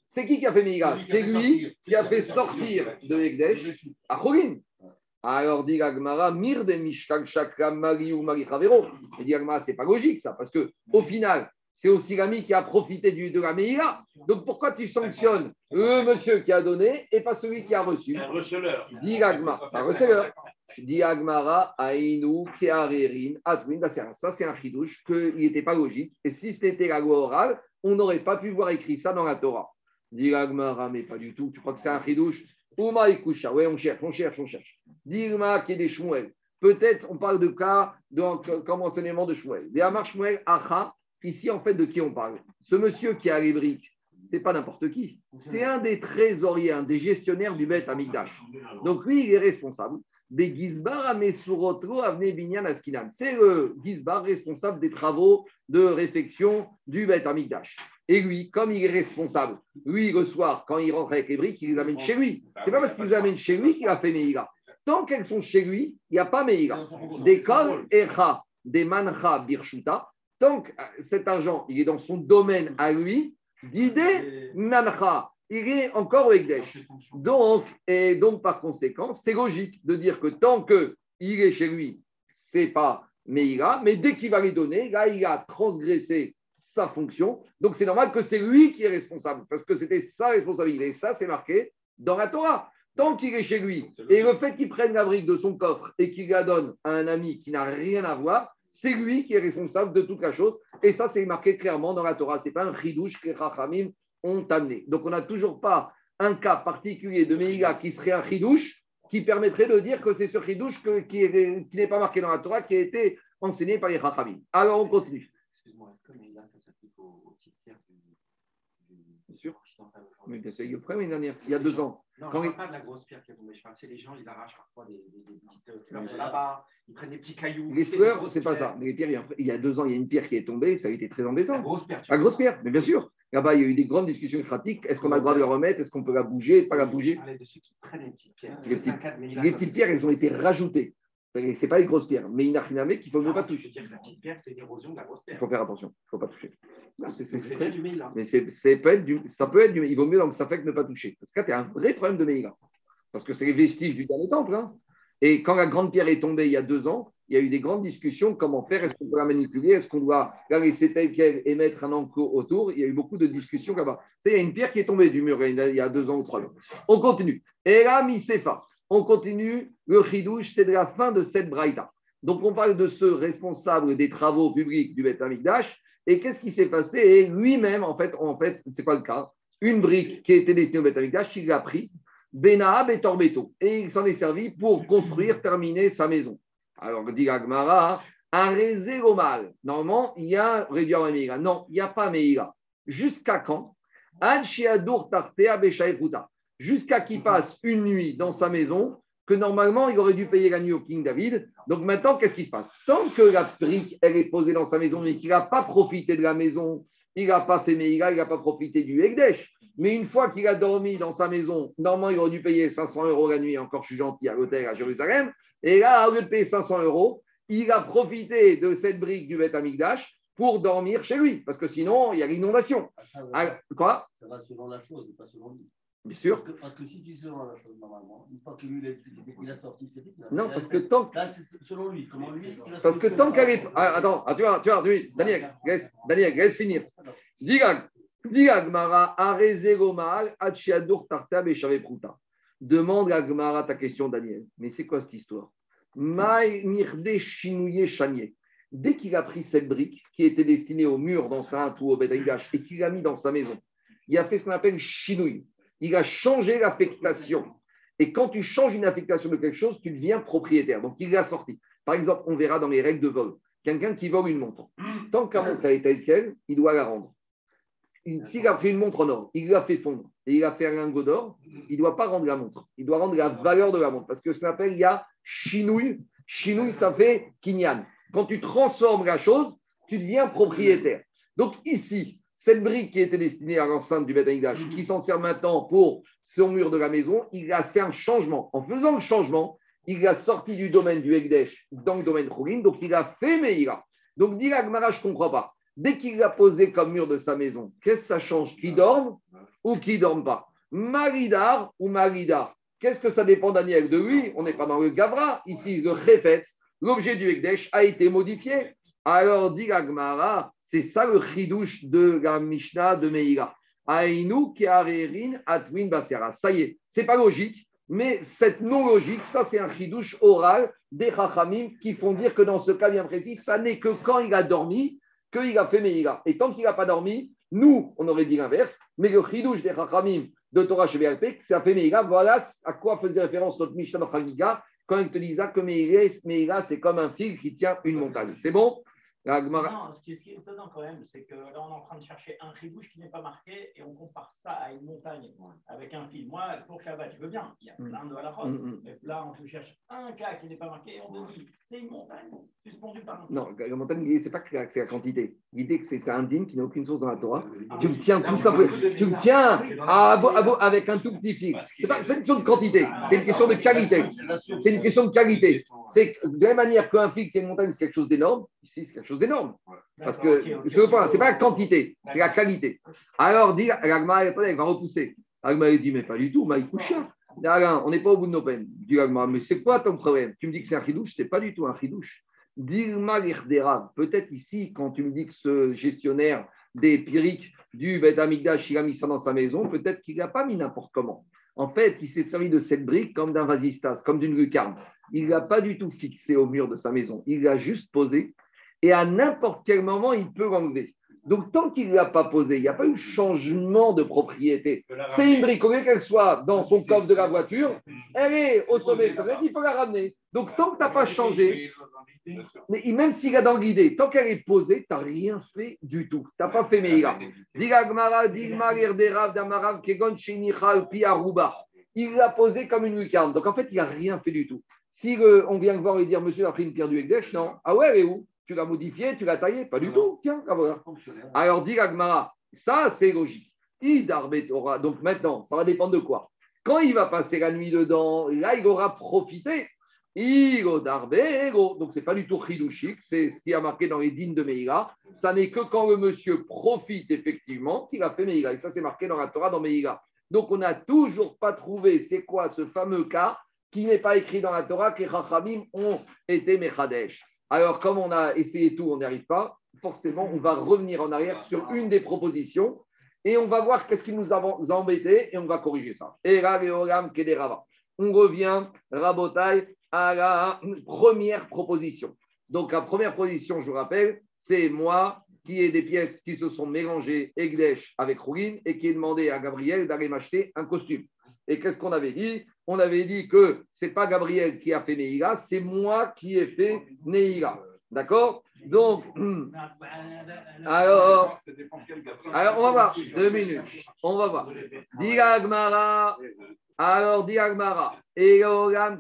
C'est qui qui a fait Meïla C'est lui qui a fait sortir de Egdesh à Chougin. Alors, dit Agmara, Mir de Mishkal Shakra Mari ou Mari Chavero. Et dit Agmara, c'est pas logique ça, parce que au final, c'est aussi l'ami qui a profité du, de la Meïla. Donc pourquoi tu sanctionnes le monsieur qui a donné et pas celui qui a reçu Un receleur. Agmara, un receveur. Dit Agmara, Aïnou, Kearerin, Atwin. Ça, c'est un chidouche qu'il n'était pas logique. Et si c'était la loi orale, on n'aurait pas pu voir écrit ça dans la Torah. Dit Agmara, mais pas du tout. Tu crois que c'est un chidouche? Uma Ikusha. Oui, on cherche, on cherche, on cherche. Dilma qui est des Shmuel. Peut-être on parle de cas de, comme enseignement de Shmuel. Des Amar Shmuel Acha, ici en fait de qui on parle? Ce monsieur qui a les briques, c'est pas n'importe qui. C'est un des trésoriers, un des gestionnaires du Beth Amigdash. Donc lui, il est responsable. Des Gizbar Amesurotro Avne Binyan Askinan. C'est le Gizbar responsable des travaux de réfection du Beth Amigdash. Et lui, comme il est responsable, lui, le soir, quand il rentre avec les briques, il les amène chez lui. C'est pas parce qu'il les amène chez lui qu'il a fait Meïla. Tant qu'elles sont chez lui, il n'y a pas Meïla. Des kol echa, des mancha birshuta. Tant que euh, cet argent, il est dans son domaine à lui, d'idée mancha, il est encore au Ekdesh. Donc, et donc, par conséquent, c'est logique de dire que tant qu'il est chez lui, c'est pas Meïla, mais dès qu'il va les donner, là, il a transgressé sa fonction. Donc, c'est normal que c'est lui qui est responsable, parce que c'était sa responsabilité. Et ça, c'est marqué dans la Torah. Tant qu'il est chez lui, et le fait qu'il prenne la brique de son coffre et qu'il la donne à un ami qui n'a rien à voir, c'est lui qui est responsable de toute la chose. Et ça, c'est marqué clairement dans la Torah. Ce n'est pas un chidouche que Chachamim ont amené. Donc, on n'a toujours pas un cas particulier de Meïga qui serait un chidouche qui permettrait de dire que c'est ce chidouche qui n'est pas marqué dans la Torah, qui a été enseigné par les Chachamim. Alors, on continue. Excuse-moi, est-ce que Meïla, ça s'applique aux petites pierres du, du, Bien sûr. Mais bien sûr, il y a le problème l'année dernière, il y a deux ans. Non, Quand je il- parle pas de la grosse pierre qui est tombée. Je parle, sais, les gens, ils arrachent parfois des, des- des petites euh, fleurs de là-bas, ils prennent des petits cailloux. Les fleurs, c'est pas ça. Mais les pierres, il y a- deux ans, il y a une pierre qui est tombée, ça a été très La embêtant. grosse pierre. La grosse pierre, mais bien sûr. Là-bas, il y a eu des grandes discussions pratiques. Est-ce qu'on a le droit de la remettre? Est-ce qu'on peut la bouger? Pas la bouger? les petites C'est pierres, elles ont été rajoutées. Ce n'est pas les grosses pierres. Mais il n'a rien à mettre qu'il faut ne Non, pas tu peux toucher. dire que la petite pierre, c'est l'érosion de la grosse Il pierre. faut faire attention. Il ne faut pas toucher. C'est- c'est- C'est c'est très- du Meïla. Mais c'est, c'est peut être du, ça peut être du. Il vaut mieux donc ça fait que ne pas toucher. Parce que là, tu as un vrai problème de Meïla. Parce que c'est les vestiges du dernier temple. hein. Et quand la grande pierre est tombée il y a deux ans, il y a eu des grandes discussions comment faire. Est-ce qu'on peut la manipuler Est-ce qu'on doit la laisser telle qu'elle et mettre un enclos autour Il y a eu beaucoup de discussions là-bas. Il y a une pierre qui est tombée du mur il y a- il y a deux ans ou trois ans. On continue. Et là, Misefa. On continue. Le chidouche, c'est de la fin de cette braïta. Donc, on parle de ce responsable des travaux publics du Beth Amikdash. Et qu'est-ce qui s'est passé? Et lui-même, en fait, en fait, c'est pas le cas? Une brique qui était destinée au Beth Amikdash, il l'a prise. Benahab et Torbeto. Et il s'en est servi pour construire, terminer sa maison. Alors, dit Agmara, un mal. Normalement, il y a réduire Meïla. Non, il n'y a pas Meïla. Jusqu'à quand? Ad Shiadur Tartea Beshaïfuta. Jusqu'à qu'il passe une nuit dans sa maison, que normalement, il aurait dû payer la nuit au King David. Donc maintenant, qu'est-ce qui se passe? Tant que la brique, elle est posée dans sa maison, mais qu'il n'a pas profité de la maison, il n'a pas fait Meïla, il n'a pas profité du Ekdesh. Mais une fois qu'il a dormi dans sa maison, normalement, il aurait dû payer 500 euros la nuit. Encore, je suis gentil à l'hôtel à Jérusalem. Et là, au lieu de payer 500 euros, il a profité de cette brique du Beth Amikdash pour dormir chez lui. Parce que sinon, il y a l'inondation. Ah, ça, va, Ah, quoi? Ça va selon la chose, pas selon lui. Bien sûr. Parce que, parce que si tu selon la chose, normalement, une fois qu'il a, il a sorti ses a- Non, parce que tant que Là, c'est selon lui. Comment lui il a Parce que tant qu'elle est. Ah, attends, ah, tu vois, tu vois, oui, Daniel, laisse, Daniel, laisse finir. Digag, Digag, Mara, Areze Gomal, Achiadour Tarta, Béchavé Prouta. Demande à Gmara ta question, Daniel. Mais c'est quoi cette histoire? Dès qu'il a pris cette brique qui était destinée au mur d'enceinte ou au Bedaïdash et qu'il l'a mis dans sa maison, il a fait ce qu'on appelle chinouille. Il a changé l'affectation. Et quand tu changes une affectation de quelque chose, tu deviens propriétaire. Donc, il l'a sorti. Par exemple, on verra dans les règles de vol. Quelqu'un qui vole une montre. Tant que la montre est telle qu'elle, il doit la rendre. Il- S'il a pris une montre en or, il l'a fait fondre et il a fait un lingot d'or, il ne doit pas rendre la montre. Il doit rendre la valeur de la montre. Parce que ce qu'on appelle, il y a chinouille. Chinouille, ça fait kinyan. Quand tu transformes la chose, tu deviens propriétaire. Donc ici, cette brique qui était destinée à l'enceinte du Beth Amikdash, qui s'en sert maintenant pour son mur de la maison, il a fait un changement. En faisant le changement, il l'a sorti du domaine du Ekdesh dans le domaine Choulin, donc il a fait Meïra. Donc, dit Agmara, je ne comprends pas. Dès qu'il l'a posé comme mur de sa maison, qu'est-ce que ça change? Qui dorme ou qui ne dorme pas? Maridar ou Maridar? Qu'est-ce que ça dépend, Daniel? De lui, on n'est pas dans le Gavra. Ici, le Chefetz, l'objet du Ekdesh a été modifié. Alors, dit Agmara, c'est ça le chidouche de la Mishnah de Meïra. Aïnou Kearerin Atwin Basera. Ça y est, c'est pas logique, mais cette non-logique, ça c'est un chidouche oral des Chachamim qui font dire que dans ce cas bien précis, ça n'est que quand il a dormi qu'il a fait Meïra. Et tant qu'il n'a pas dormi, nous, on aurait dit l'inverse, mais le chidouche des Chachamim de Torah Shebealpek, ça fait Meïra. Voilà à quoi faisait référence notre Mishnah dans Chagiga, quand il te ça, que Meïla, c'est comme un fil qui tient une montagne. C'est bon? La Gemara- Non, ce qui, est, ce qui est étonnant quand même, c'est que là, on est en train de chercher un ribouche qui n'est pas marqué et on compare ça à une montagne avec un fil. Moi, pour Shabbat, je veux bien, il y a plein de. Mm, mm. Mais là, on cherche un cas qui n'est pas marqué et on dit, c'est une montagne suspendue par un. Non, la montagne, c'est pas que c'est la quantité. L'idée, que c'est un dîme qui n'a aucune source dans la Torah. Ah, Tu le tiens tout simplement. Tu le tiens à, à- à- avec un tout petit fil. C'est pas une question de quantité, c'est une question de qualité. C'est une question de qualité. C'est de la même manière qu'un fil qui est une montagne, c'est quelque chose d'énorme. Ici, c'est quelque chose d'énorme. Parce que je veux pas, ok. c'est pas la quantité, c'est la qualité. Alors, dit, l'agma, elle va repousser. L'agma, il dit, mais pas du tout, Maïkoucha. Alain, on n'est pas au bout de nos peines. Dit l'agma, mais c'est quoi ton problème? Tu me dis que c'est un chidouche, c'est pas du tout un chidouche. Dilma peut-être ici, quand tu me dis que ce gestionnaire des Pyrrhiques du Bet Amigdash, il a mis ça dans sa maison, peut-être qu'il n'a pas mis n'importe comment. En fait, il s'est servi de cette brique comme d'un vasistas, comme d'une lucarne. Il ne l'a pas du tout fixé au mur de sa maison. Il l'a juste posé et à n'importe quel moment, il peut l'enlever. Donc, tant qu'il ne l'a pas posé, il n'y a pas eu changement de propriété. C'est une brique, au lieu qu'elle soit dans son coffre de la voiture, elle est au sommet de sa tête, il faut la ramener. Donc, tant que tu n'as pas changé, mais même s'il a dans l'idée, tant qu'elle est posée, tu n'as rien fait du tout. Tu n'as pas fait Aruba. Il l'a posé comme une lucarne. Donc en fait, il n'a rien fait du tout. Si on vient le voir et dire, monsieur a pris une pierre du Ekdesh, non. Ah ouais, elle est où? Tu l'as modifiée, tu l'as taillée Pas du tout. Tiens, la voilà. Alors, dit Agmara, ça c'est logique. Donc maintenant, ça va dépendre de quoi? Quand il va passer la nuit dedans, là, il aura profité. Donc, ce n'est pas du tout chidouchique, c'est ce qui a marqué dans les dînes de Meïla. Ça n'est que quand le monsieur profite effectivement qu'il a fait Meïla. Et ça, c'est marqué dans la Torah, dans Meïla. Donc, on n'a toujours pas trouvé c'est quoi ce fameux cas qui n'est pas écrit dans la Torah que les Chachamim ont été Mechadesh. Alors, comme on a essayé tout, on n'y arrive pas, forcément, on va revenir en arrière sur une des propositions et on va voir qu'est-ce qui nous a embêté et on va corriger ça. On revient, Rabotai, à la première proposition. Donc, la première proposition, je vous rappelle, c'est moi qui ai des pièces qui se sont mélangées, Egdesh avec Rougine, et qui ai demandé à Gabriel d'aller m'acheter un costume. Et qu'est-ce qu'on avait dit? On avait dit que c'est pas Gabriel qui a fait Neïla, c'est moi qui ai fait Neïla. D'accord? Donc, alors, alors, on va voir. Deux minutes. On va voir. Diagmara. Alors, Diagmara. Et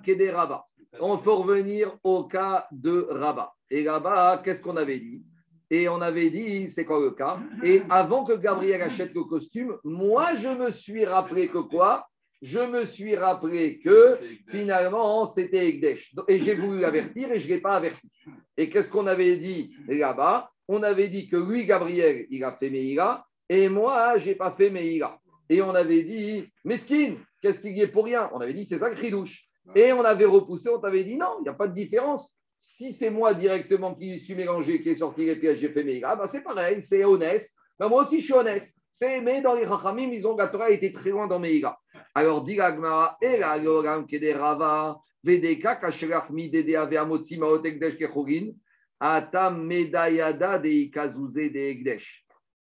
Kederaba. On peut revenir au cas de Rabat. Et là-bas, qu'est-ce qu'on avait dit? Et on avait dit, c'est quoi le cas? Et avant que Gabriel achète le costume, moi, je me suis rappelé que quoi? Je me suis rappelé que finalement, c'était Egdesh. Et j'ai voulu l'avertir et je ne l'ai pas averti. Et qu'est-ce qu'on avait dit là-bas? On avait dit que lui, Gabriel, il a fait Meïla et moi, je n'ai pas fait Meïla. Et on avait dit, Mesquine, qu'est-ce qu'il y est pour rien? On avait dit, c'est ça que. Et on avait repoussé, on t'avait dit, non, il n'y a pas de différence. Si c'est moi directement qui suis mélangé, qui est sorti les pièges, j'ai fait Meïla, ben c'est pareil, c'est honnête. Ben moi aussi, je suis honnête. C'est, mais dans les Rachamim, ils ont la Torah était très loin dans Meïla. Alors, dit l'Agmara, et la Yoram Kederava, Vedeka, Kasherach Midede Aveamotsi Maot Egdesh Kechogin, Atam Medayada de Ikazuze de.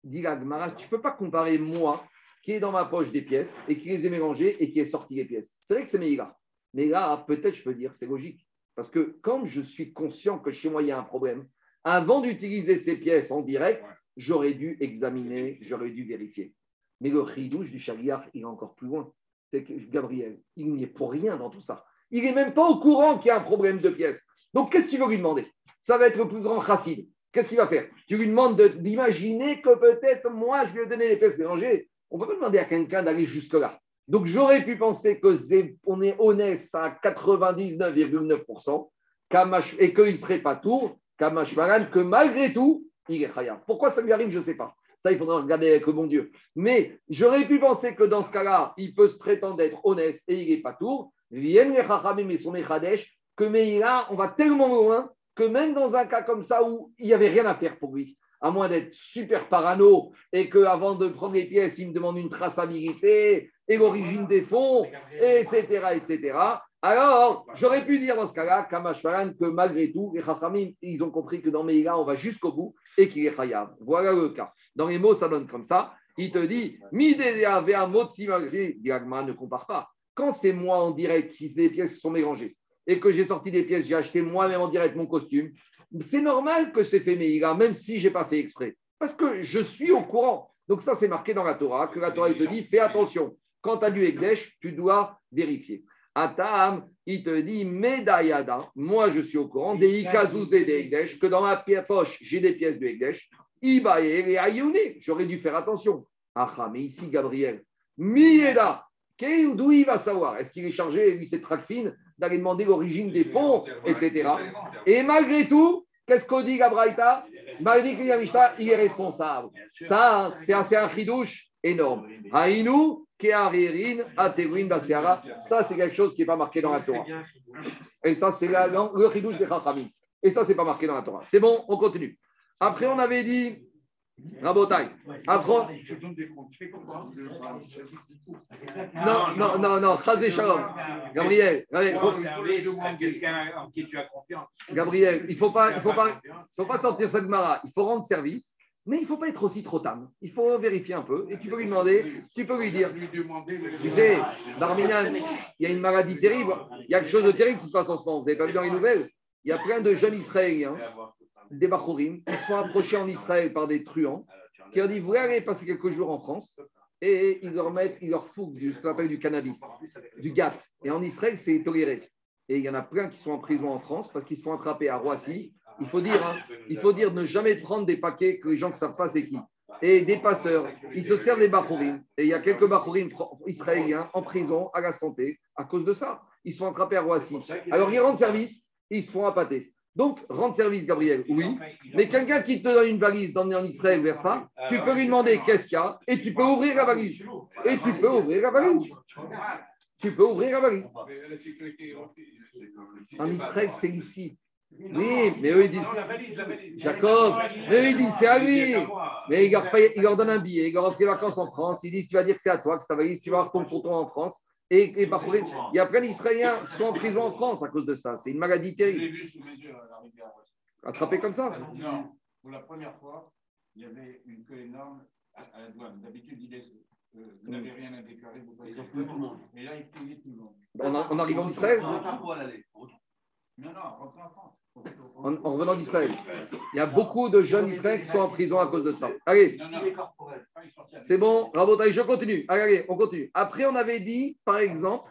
Dit tu ne peux pas comparer moi, qui est dans ma poche des pièces, et qui les ai mélangées, et qui est sorti les pièces. C'est vrai que c'est Meïla. Mais là, peut-être, je peux dire, c'est logique. Parce que quand je suis conscient que chez moi, il y a un problème, avant d'utiliser ces pièces en direct, j'aurais dû examiner, j'aurais dû vérifier. Mais le ridouche du chariar, il est encore plus loin. Gabriel, il n'y est pour rien dans tout ça. Il n'est même pas au courant qu'il y a un problème de pièces. Donc, qu'est-ce que tu veux lui demander? Ça va être le plus grand chassid. Qu'est-ce qu'il va faire? Tu lui demandes de- d'imaginer que peut-être moi, je lui ai donné les pièces mélangées. On ne peut pas demander à quelqu'un d'aller jusque-là. Donc, j'aurais pu penser que on est honnête à 99,9% Kamash- et qu'il ne serait pas tour, Kamashvaran, que malgré tout, il est. Pourquoi ça lui arrive, je ne sais pas. Ça, il faudra regarder avec le bon Dieu. Mais j'aurais pu penser que dans ce cas-là, il peut se prétendre être honnête et il n'est pas tour. Viennent les Chachamim et son Mechadesh, que Meïla, on va tellement loin que même dans un cas comme ça où il n'y avait rien à faire pour lui, à moins d'être super parano et qu'avant de prendre les pièces, il me demande une traçabilité et l'origine des fonds, etc., etc. Alors, j'aurais pu dire dans ce cas-là, Kamashvaran, que malgré tout, les Chachamim, ils ont compris que dans Meïla, on va jusqu'au bout et qu'il est Chayav. Voilà le cas. Dans les mots, ça donne comme ça. Il te dit, Diagma ne compare pas. Quand c'est moi en direct qui les pièces sont mélangées et que j'ai sorti des pièces, j'ai acheté moi-même en direct mon costume, c'est normal que c'est fait Meïla, même si je n'ai pas fait exprès. Parce que je suis au courant. Donc ça, c'est marqué dans la Torah, que la Torah te dit, fais attention. Quand tu as du Ekdesh, tu dois vérifier. Atam, il te dit, Medayada, moi je suis au courant, des Ikazouze et des Ekdesh, que dans ma poche, j'ai des pièces de Ekdesh. Ayoune, j'aurais dû faire attention. Ah, mais ici, Gabriel, Mieda, d'où il va savoir? Est-ce qu'il est chargé, lui, cette fine, d'aller demander l'origine des fonds, etc. Et malgré tout, qu'est-ce qu'on dit Gabraïta? Malgré que il est responsable. Ça, c'est un chidouche énorme. Haïnou, Kearirin, Atewin, Baseara. Ça, c'est quelque chose qui n'est pas marqué dans la Torah. Et ça, c'est le chidouche des Chachamim. Et ça, c'est pas marqué dans la Torah. C'est bon, on continue. Après, on avait dit Rabotai. Après. Non, non, non, non, Chazé Shalom. Gabriel, Gabriel, il ne faut pas, il faut pas, faut pas sortir cette mara. Il faut rendre service. Mais il ne faut pas être aussi trop tam. Il faut vérifier un peu. Et tu peux lui demander, tu peux lui dire. Tu sais, Darminan, il y a une maladie terrible. Il y a quelque chose de terrible qui se passe en ce moment. Vous n'avez pas vu dans les nouvelles? Il y a plein de jeunes Israéliens des Bachorim, qui sont approchés en Israël par des truands, qui ont dit Vous allez passer quelques jours en France, et ils leur mettent, ils leur foutent ce qu'on appelle du cannabis, du gat. Et en Israël, c'est toléré. Et il y en a plein qui sont en prison en France parce qu'ils se font attraper à Roissy. Il faut dire, hein, il faut dire ne jamais prendre des paquets que les gens ne savent pas c'est qui. Et des passeurs, ils se servent des Bachorim. Et il y a quelques Bachorim israéliens en prison à la santé à cause de ça. Ils sont attrapés à Roissy. Alors ils rendent service, ils se font appâter. Donc, rendre service, Gabriel, oui. Mais quelqu'un qui te donne une valise d'emmener en Israël vers ça, tu peux lui demander qu'est-ce qu'il y a et tu peux ouvrir la valise. Et tu peux ouvrir la valise. Tu peux ouvrir la valise. En Israël, c'est ici. Oui, mais eux ils disent. Jacob, mais eux ils disent c'est à lui. Mais il leur, il leur donne un billet, il leur offre des vacances en France. Ils disent tu vas dire que c'est à toi, que c'est ta valise, tu vas avoir ton tonton en France. Et, et parfois, il y a plein d'Israéliens qui sont en prison en France à cause de ça. C'est une maladie terrible. Attrapé comme ça Non. Pour la première fois, il y avait une queue énorme à, la douane. D'habitude, il est, euh, vous n'avez rien à déclarer, vous voyez tout le monde. Mais là, il fouillait tout le monde. En, en arrivant d'Israël Non, non, rentrez en France en, revenant d'Israël. Il y a beaucoup de jeunes Israéliens qui sont en prison à cause de ça. Allez, c'est bon, Rabotaï, je continue. Allez, on continue. Après, on avait dit, par exemple,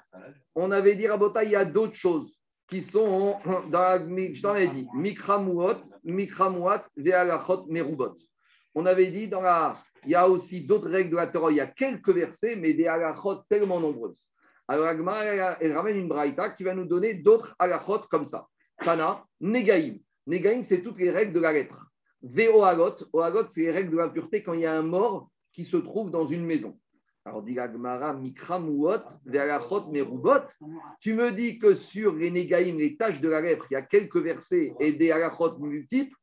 on avait dit, Rabotaï, il y a d'autres choses qui sont dans la, je t'en ai dit, Mikramuot, Mikramuat, Ve'alachot, Merubot. On avait dit, dans la, il y a aussi d'autres règles de la Torah, il y a quelques versets, mais des halachot tellement nombreuses. Alors, Agma, elle, ramène une braïta qui va nous donner d'autres halachot comme ça. Tana, Negaim. Negaim, c'est toutes les règles de la lettre. Ve'oagot. Oagot, c'est les règles de l'impureté quand il y a un mort qui se trouve dans une maison. Alors, dit Gmara, Mikramuot, Ve'alachot, Merubot. Tu me dis que sur les Negaim, les tâches de la lettre, il y a quelques versets et des halachot multiples.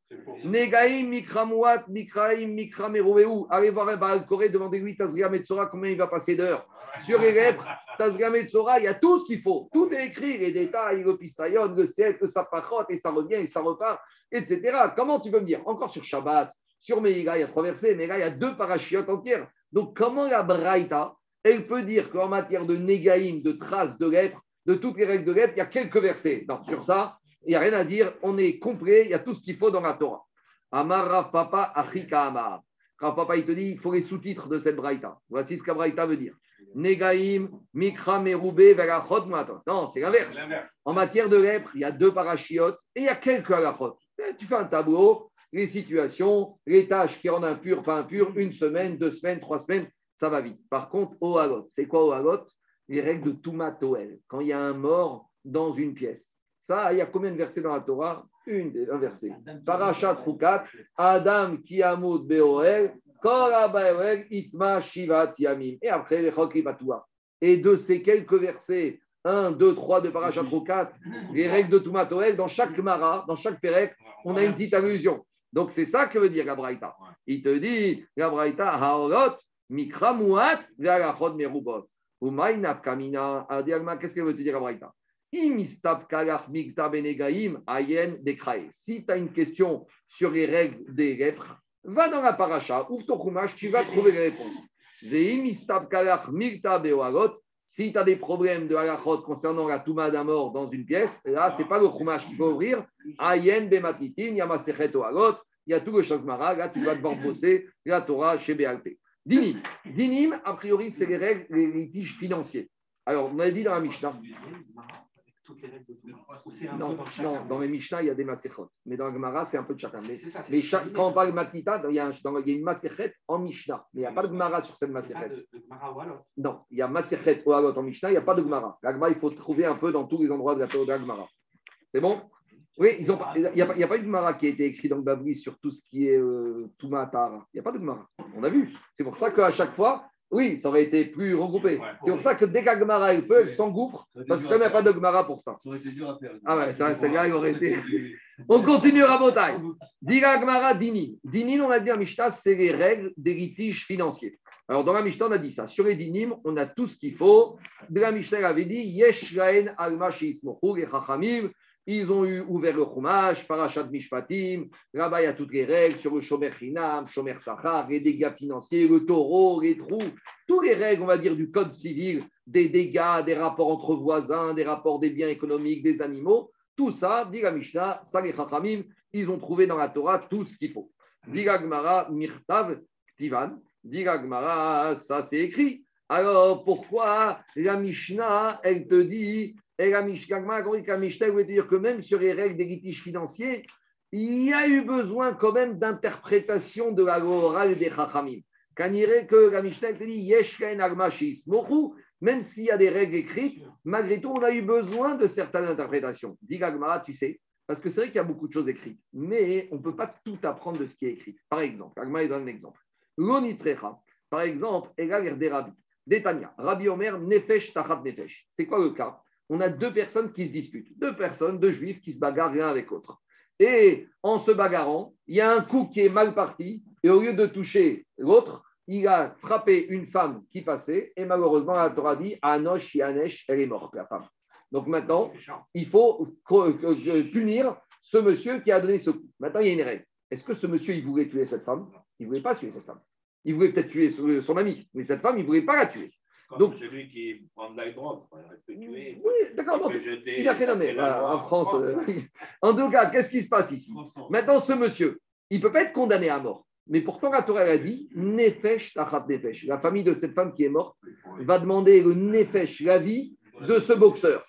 Negaim, Mikramuat, Mikraim, Mikrameruveu. Allez voir Baal Koré, demandez-lui Tazria Metzora combien il va passer d'heures. Sur les lèvres, Tazgamet Sora, il y a tout ce qu'il faut. Tout est écrit, les détails, le pisayon, le set, le sapachot, et ça revient, et ça repart, etc. Comment tu peux me dire? Encore sur Shabbat, sur Meïga, il y a trois versets, mais là, il y a deux parachiotes entières. Donc, comment la Braïta, elle peut dire qu'en matière de négaïm, de traces de lèpre, de toutes les règles de lèpre, il y a quelques versets. Non, sur ça, il n'y a rien à dire. On est complet, il y a tout ce qu'il faut dans la Torah. Amar Rav Papa Achika Amar. Rav Papa, il te dit, il faut les sous-titres de cette Braïta. Voici ce que Braïta veut dire. Negaim, Mikra, Meroubé, Verachot, Non, c'est l'inverse. En matière de lèpre, il y a deux parachiotes et il y a quelques alachot. Eh, tu fais un tableau, les situations, les tâches qui rendent impur, pas impur, une semaine, deux semaines, trois semaines, ça va vite. Par contre, au hagot, c'est quoi au hagot Les règles de Toumatoel. Quand il y a un mort dans une pièce. Ça, il y a combien de versets dans la Torah? Une, Un verset. Parachat Rukat, Adam Kiamut Beoel, et après, les Et de ces quelques versets, 1, 2, 3 de Parashat 4, les règles de Toumatoel, dans chaque Mara, dans chaque Pérec, on a une petite allusion. Donc c'est ça que veut dire Gabraïta. Il te dit, Gabraïta, Haorot, Mikra Muat, Ve'alachot Merubot. Umayna Kamina, qu'est-ce que veut te dire Gabraïta? Si tu as une question sur les règles des lèpres, Va dans la paracha, ouvre ton chumash, tu vas trouver les réponses. Si tu as des problèmes de halachot concernant la touma d'un mort dans une pièce, là, ce n'est pas le chumash qu'il faut ouvrir. Ayen bematitin, ohalot, il y a tout le chasmara, là, tu vas devoir bosser la Torah chez BLP. Dinim. Dinim, a priori, c'est les règles, les litiges financiers. Alors, on a dit dans la Mishnah. Toutes les règles de tout. Ou dans chacun. non, dans les Mishnah, il y a des masechot. Mais dans la Gemara, c'est un peu de chacun. Mais, C'est ça, c'est mais chaque- quand on parle de Matnita, il y a, un- dans- il y a une masechet en Mishnah. Mais il n'y a pas de Gemara sur cette ou alors. Non, il y a Masechet Ohalot en Mishnah, il n'y a pas de Gemara. La Gemara, il faut trouver un peu dans tous les endroits de la de la Gemara. C'est bon Oui, ils ont pas- il n'y a, pas- il y a pas de Gemara qui a été écrit dans le Babri sur tout ce qui est euh. Il n'y a pas de Gemara. On a vu. C'est pour ça qu'à chaque fois, oui, ça aurait été plus regroupé. C'est pour ça que dès qu'à Gemara, elle peut, elle s'engouffre, parce que comme il n'y a pas de Gemara pour ça. Ça aurait été dur à faire. Ah ouais, ça, celle-là, il aurait été- On continue à Botaï. Dira Gemara Dini. Dini, on a dit en Mishnah, c'est les règles des litiges financiers. Alors, dans la Mishnah, on a dit ça. Sur les dinim, on a tout ce qu'il faut. De la Mishnah, elle avait dit Yesh alma sheismochu, les chachamim. Ils ont eu ouvert le chumash, parachat mishpatim. Là-bas, il toutes les règles sur le shomer chinam, shomer sachar, les dégâts financiers, le taureau, les trous. Toutes les règles, on va dire, du code civil, des dégâts, des rapports entre voisins, des rapports des biens économiques, des animaux. Tout ça, dit la Mishnah, ça les chachamim, ils ont trouvé dans la Torah tout ce qu'il faut. Dit la Gemara, Mirtav, Tivan. Dit la Gemara, ça c'est écrit. Alors pourquoi la Mishnah, elle te dit, et la te dire que même sur les règles des litiges financiers, il y a eu besoin quand même d'interprétation de la loi orale des chachamim. Quand il que dit, même s'il y a des règles écrites, malgré tout, on a eu besoin de certaines interprétations. Dit la Gemara, tu sais, parce que c'est vrai qu'il y a beaucoup de choses écrites, mais on ne peut pas tout apprendre de ce qui est écrit. Par exemple, Agma il donne un exemple. L'onitzrecha, par exemple, des Rabbi. Détania, Rabbi Omer, Nefesh Tachat Nefesh. C'est quoi le cas? On a deux personnes qui se disputent, deux personnes, deux juifs qui se bagarrent l'un avec l'autre. Et en se bagarrant, il y a un coup qui est mal parti, et au lieu de toucher l'autre, il a frappé une femme qui passait, et malheureusement, la Torah dit Anosh Yanesh, elle est morte, la femme. Donc maintenant, il faut punir ce monsieur qui a donné ce coup. Maintenant, il y a une règle. Est-ce que ce monsieur, il voulait tuer cette femme? Il ne voulait pas tuer cette femme. Il voulait peut-être tuer son, son ami, mais cette femme, il ne voulait pas la tuer. Comme Donc- celui qui prend de la drogue, il peut tuer. Oui, d'accord. il a fait en France. euh, en tout cas, qu'est-ce qui se passe ici? Maintenant, ce monsieur, il ne peut pas être condamné à mort. Mais pourtant, la Torah a dit Nefesh tachat nefesh. La famille de cette femme qui est morte va demander le Nefesh, la vie de ce boxeur.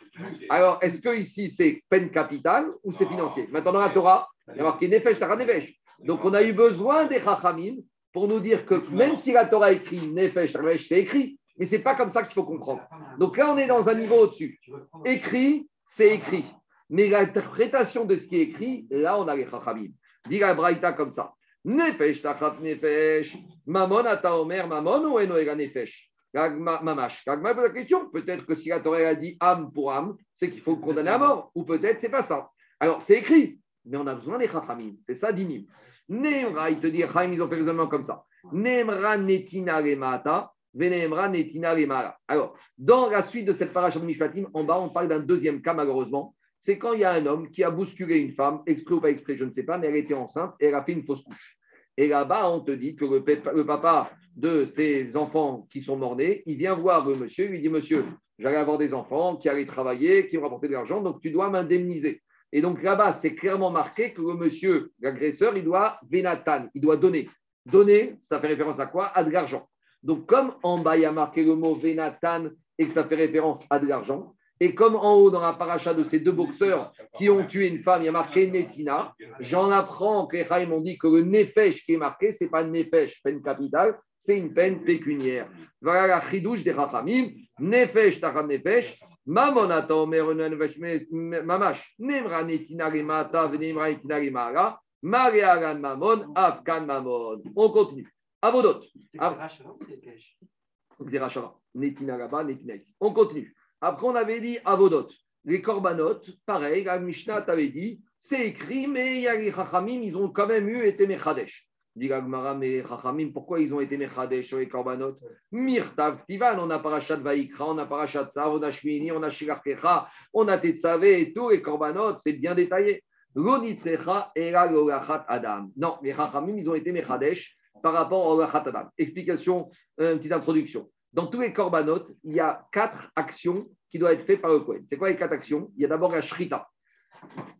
Alors, est-ce que ici c'est peine capitale ou c'est financier? Maintenant, dans la Torah, il y a marqué Nefesh tachat nefesh. Donc, on a eu besoin des Chachamim pour nous dire que même si la Torah écrit Nefesh tachat nefesh, c'est écrit, mais ce n'est pas comme ça qu'il faut comprendre. Donc là, on est dans un niveau au-dessus. Écrit, c'est écrit. Mais l'interprétation de ce qui est écrit, là, on a les chachamim. Dit la Braïta comme ça. Nefesh tachat nefesh. Mamon ata mamon ou eno ega nefesh? Mamash. Gagma pose la question. Peut-être que si la Torah a dit âme pour âme, c'est qu'il faut condamner à mort. Ou peut-être c'est pas ça. Alors, c'est écrit. Mais on a besoin des chachamim. C'est ça, dinim. Nemra, il te dit, ils ont fait raisonnement comme ça. Nemra netina remata. Alors, dans la suite de cette paracha de Mishpatim, en bas, on parle d'un deuxième cas, malheureusement. C'est quand il y a un homme qui a bousculé une femme, exprès ou pas exprès, je ne sais pas, mais elle était enceinte et elle a fait une fausse couche. Et là-bas, on te dit que le, pa- le papa de ses enfants qui sont morts-nés, il vient voir le monsieur, il lui dit Monsieur, j'allais avoir des enfants qui allaient travailler, qui ont rapporté de l'argent, donc tu dois m'indemniser. Et donc là-bas, c'est clairement marqué que le monsieur, l'agresseur, il doit vénatan, il doit donner. Donner, ça fait référence à quoi? À de l'argent. Donc, comme en bas, il y a marqué le mot vénatan et que ça fait référence à de l'argent, et comme en haut, dans la paracha de ces deux boxeurs qui ont tué une femme, il y a marqué Netina, j'en apprends que les Chaim ont dit que le Nefesh qui est marqué, ce n'est pas Nefesh, peine capitale, c'est une peine pécuniaire. Voilà la Nefesh mamash, Nemra netina netina mamon, Afkan. On continue. Avodot. Kesh. Xerachara. Netina là-bas, Netina ici. On continue. Après, on avait dit Avodot. Les korbanot, pareil, la Mishnah t'avait dit, c'est écrit, mais il y a les Chachamim, ils ont quand même eu été Mechadesh. Dit la Gemara, mais Chachamim, pourquoi ils ont été Mechadesh sur les korbanot? Mirtav Tivan, on a Parashat Vaikra, on a Parashat Tzav, on a Shmini, on a Shilarkecha, on a Tetzavé et tout, les korbanot, c'est bien détaillé. L'onitzrecha era l'olachat Adam. Non, les Chachamim, ils ont été Mechadesh par rapport au Lachat Adam. Explication, euh, une petite introduction. dans tous les corbanotes, il y a quatre actions qui doivent être faites par le Cohen. C'est quoi les quatre actions? Il y a d'abord la shrita.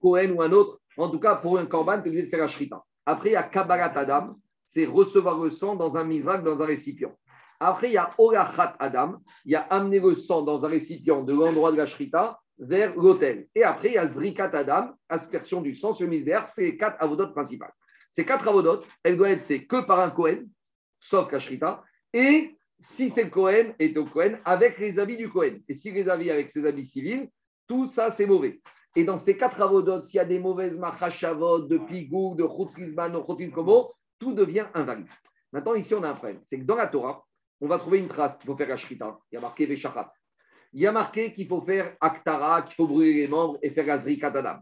Cohen ou un autre, en tout cas pour un corban, tu es obligé de faire la shrita. Après, il y a Kabbalat Adam, c'est recevoir le sang dans un misrak, dans un récipient. Après, il y a Olachat Adam, il y a amener le sang dans un récipient de l'endroit de la shrita vers l'autel. Et après, il y a Zrikat Adam, aspersion du sang sur le misbéach, c'est les quatre avodotes principales. Ces quatre avodotes, elles doivent être faites que par un Kohen, sauf la shrita, et si c'est le Kohen, est au Kohen, avec les habits du Kohen. Et si les habits avec ses habits civils, tout ça, c'est mauvais. Et dans ces quatre avodotes, s'il y a des mauvaises machashavot, de pigou, de chutzlizman, de komo, tout devient invalide. Maintenant, ici, on a un problème. C'est que dans la Torah, on va trouver une trace qu'il faut faire la shrita. Il y a marqué Veshachat. Il y a marqué qu'il faut faire Aktara, qu'il faut brûler les membres et faire Azri Katadam.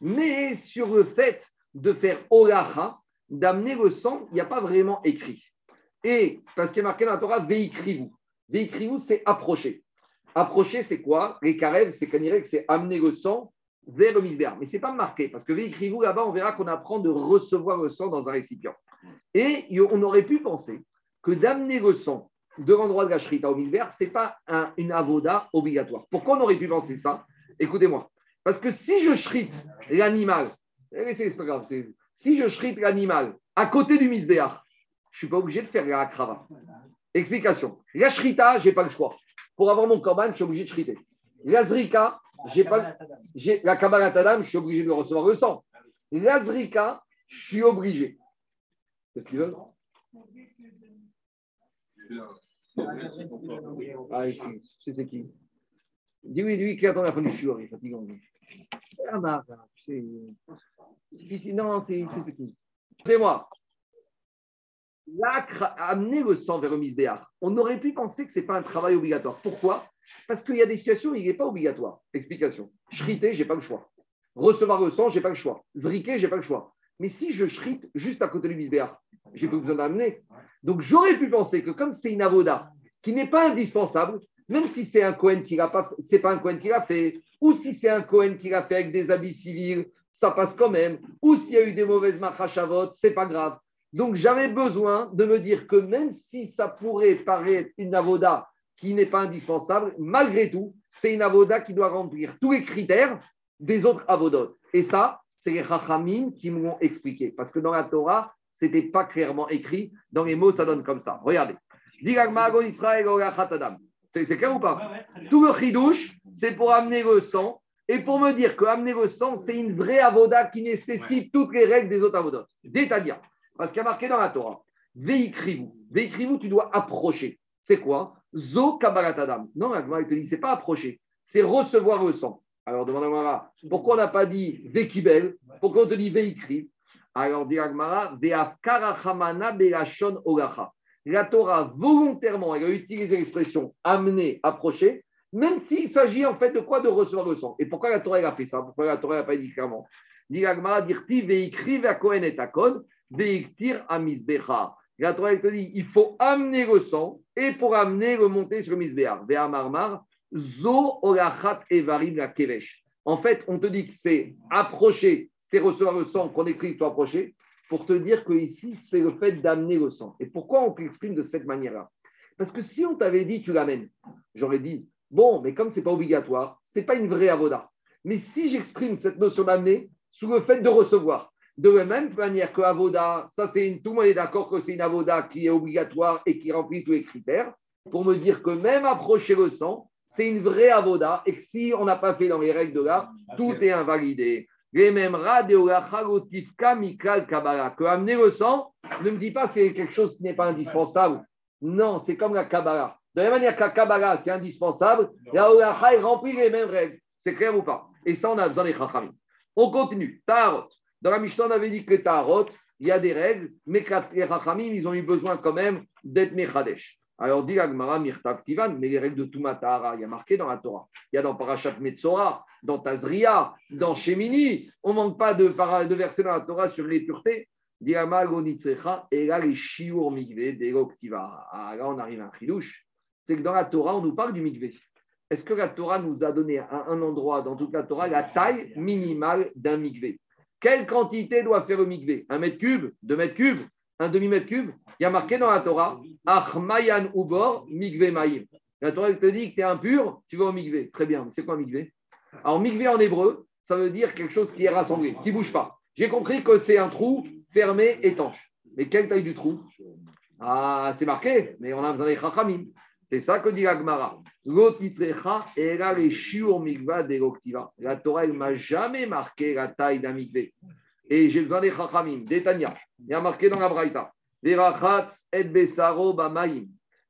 Mais sur le fait de faire Olacha, d'amener le sang, il n'y a pas vraiment écrit. Et parce qu'il a marqué dans la Torah, Veikrivou. Veikrivou, c'est approcher. Approcher, c'est quoi? Les carèves, c'est que c'est amener le sang vers le misbéar. Mais ce n'est pas marqué, parce que Veikrivou, là-bas, on verra qu'on apprend de recevoir le sang dans un récipient. Et on aurait pu penser que d'amener le sang de l'endroit de la shrita au misbéar, ce n'est pas une avoda obligatoire. Pourquoi on aurait pu penser ça? Écoutez-moi. Parce que si je shrite l'animal, eh, si je shrite l'animal à côté du misbéar, je ne suis pas obligé de faire la krava. Explication. La shrita, je n'ai pas le choix. Pour avoir mon korban, je suis obligé de shriter. La zrika, j'ai pas, j'ai, la kabbalat adam, je suis obligé de recevoir le sang. La zrika, je suis obligé. Qu'est-ce qu'ils veulent? Ah, c'est qui? Dis oui, lui qui attend la fin du shiur, il est fatigant. Ah, bah, tu sais. Non, c'est, c'est qui Écoutez-moi, amener le sang vers le misbéach, on aurait pu penser que ce n'est pas un travail obligatoire. Pourquoi? Parce qu'il y a des situations où il n'est pas obligatoire. Explication. Shriter, je n'ai pas le choix. Recevoir le sang, je n'ai pas le choix. Zriquer, je n'ai pas le choix. Mais si je shrite juste à côté du misbéach, j'ai pas besoin d'amener. Donc j'aurais pu penser que comme c'est une avoda qui n'est pas indispensable, même si c'est un Cohen qui l'a pas, c'est pas un Cohen qui l'a fait, ou si c'est un Cohen qui l'a fait avec des habits civils, ça passe quand même, ou s'il y a eu des mauvaises machachavot, c'est pas grave. Donc, j'avais besoin de me dire que même si ça pourrait paraître une avoda qui n'est pas indispensable, malgré tout, c'est une avoda qui doit remplir tous les critères des autres avodotes. Et ça, c'est les rachamim qui m'ont expliqué. Parce que dans la Torah, ce n'était pas clairement écrit. Dans les mots, ça donne comme ça. Regardez. C'est clair ou pas Tout le chidouche, c'est pour amener le sang. Et pour me dire que amener le sang, c'est une vraie avoda qui nécessite toutes les règles des autres avodotes. C'est-à-dire, parce qu'il y a marqué dans la Torah, Veikrivou. Veikrivou, tu dois approcher. C'est quoi Zo Kabbalatadam. Non, la te dit, c'est pas approcher, c'est recevoir le sang. Alors, demande à pourquoi on n'a pas dit Vekibel Pourquoi on te dit Veikri Alors, dit Agmara, Veafkarachamana Belashon Olacha. La Torah, volontairement, elle a utilisé l'expression amener, approcher, même s'il s'agit en fait de quoi De recevoir le sang. Et pourquoi la Torah a fait ça? Pourquoi la Torah n'a pas dit clairement? La Torah te dit il faut amener le sang et pour amener le monter sur le misbéar. zo olachat evarim la kevesh. En fait, on te dit que c'est approcher, c'est recevoir le sang qu'on écrit, toi approcher, pour te dire que ici, c'est le fait d'amener le sang. Et pourquoi on t'exprime de cette manière-là? Parce que si on t'avait dit tu l'amènes, j'aurais dit bon, mais comme c'est pas obligatoire, c'est pas une vraie avoda. Mais si j'exprime cette notion d'amener sous le fait de recevoir, de la même manière que Avoda, ça c'est tout le monde est d'accord que c'est une Avoda qui est obligatoire et qui remplit tous les critères, pour me dire que même approcher le sang, c'est une vraie Avoda et que si on n'a pas fait dans les règles de l'art, tout est invalidé. Les mêmes que amener le sang, ne me dis pas c'est quelque chose qui n'est pas indispensable. Non, c'est comme la Kabbalah. De la même manière que la Kabbalah, c'est indispensable, la Olacha remplit les mêmes règles. C'est clair ou pas? Et ça, on a besoin des Chachamim. On continue. Tarot. Dans la Mishnah, on avait dit que Tarot, il y a des règles, mais les Rachamim, ils ont eu besoin quand même d'être Mechadesh. Alors, dit Agmara, Mirtav Tivan, mais les règles de Tumatara, il y a marqué dans la Torah. Il y a dans Parashat Metzora, dans Tazria, dans Shemini. On ne manque pas de, de versets dans la Torah sur les puretés. Et là, les Shiur Mikve, Ah, là, on arrive à un chidouche. C'est que dans la Torah, on nous parle du Mikve. Est-ce que la Torah nous a donné à un endroit dans toute la Torah la taille minimale d'un Mikve? Quelle quantité doit faire le mikvé Un mètre cube? Deux mètres cubes? Un demi-mètre cube, il y a marqué dans la Torah, Achmayan Ubor, Migve Maïm. La Torah te dit que tu es impur, tu vas au Migve. Très bien, c'est quoi un Migve Alors, Migve en hébreu, ça veut dire quelque chose qui est rassemblé, qui ne bouge pas. J'ai compris que c'est un trou fermé, étanche. Mais quelle taille du trou? Ah, c'est marqué, mais on a besoin des chachamim. C'est ça que dit l'Agmara. La Torah, elle ne m'a jamais marqué la taille d'un mikvé. Et j'ai besoin des chachamim, des tanya. Il y a marqué dans la Braïta. Il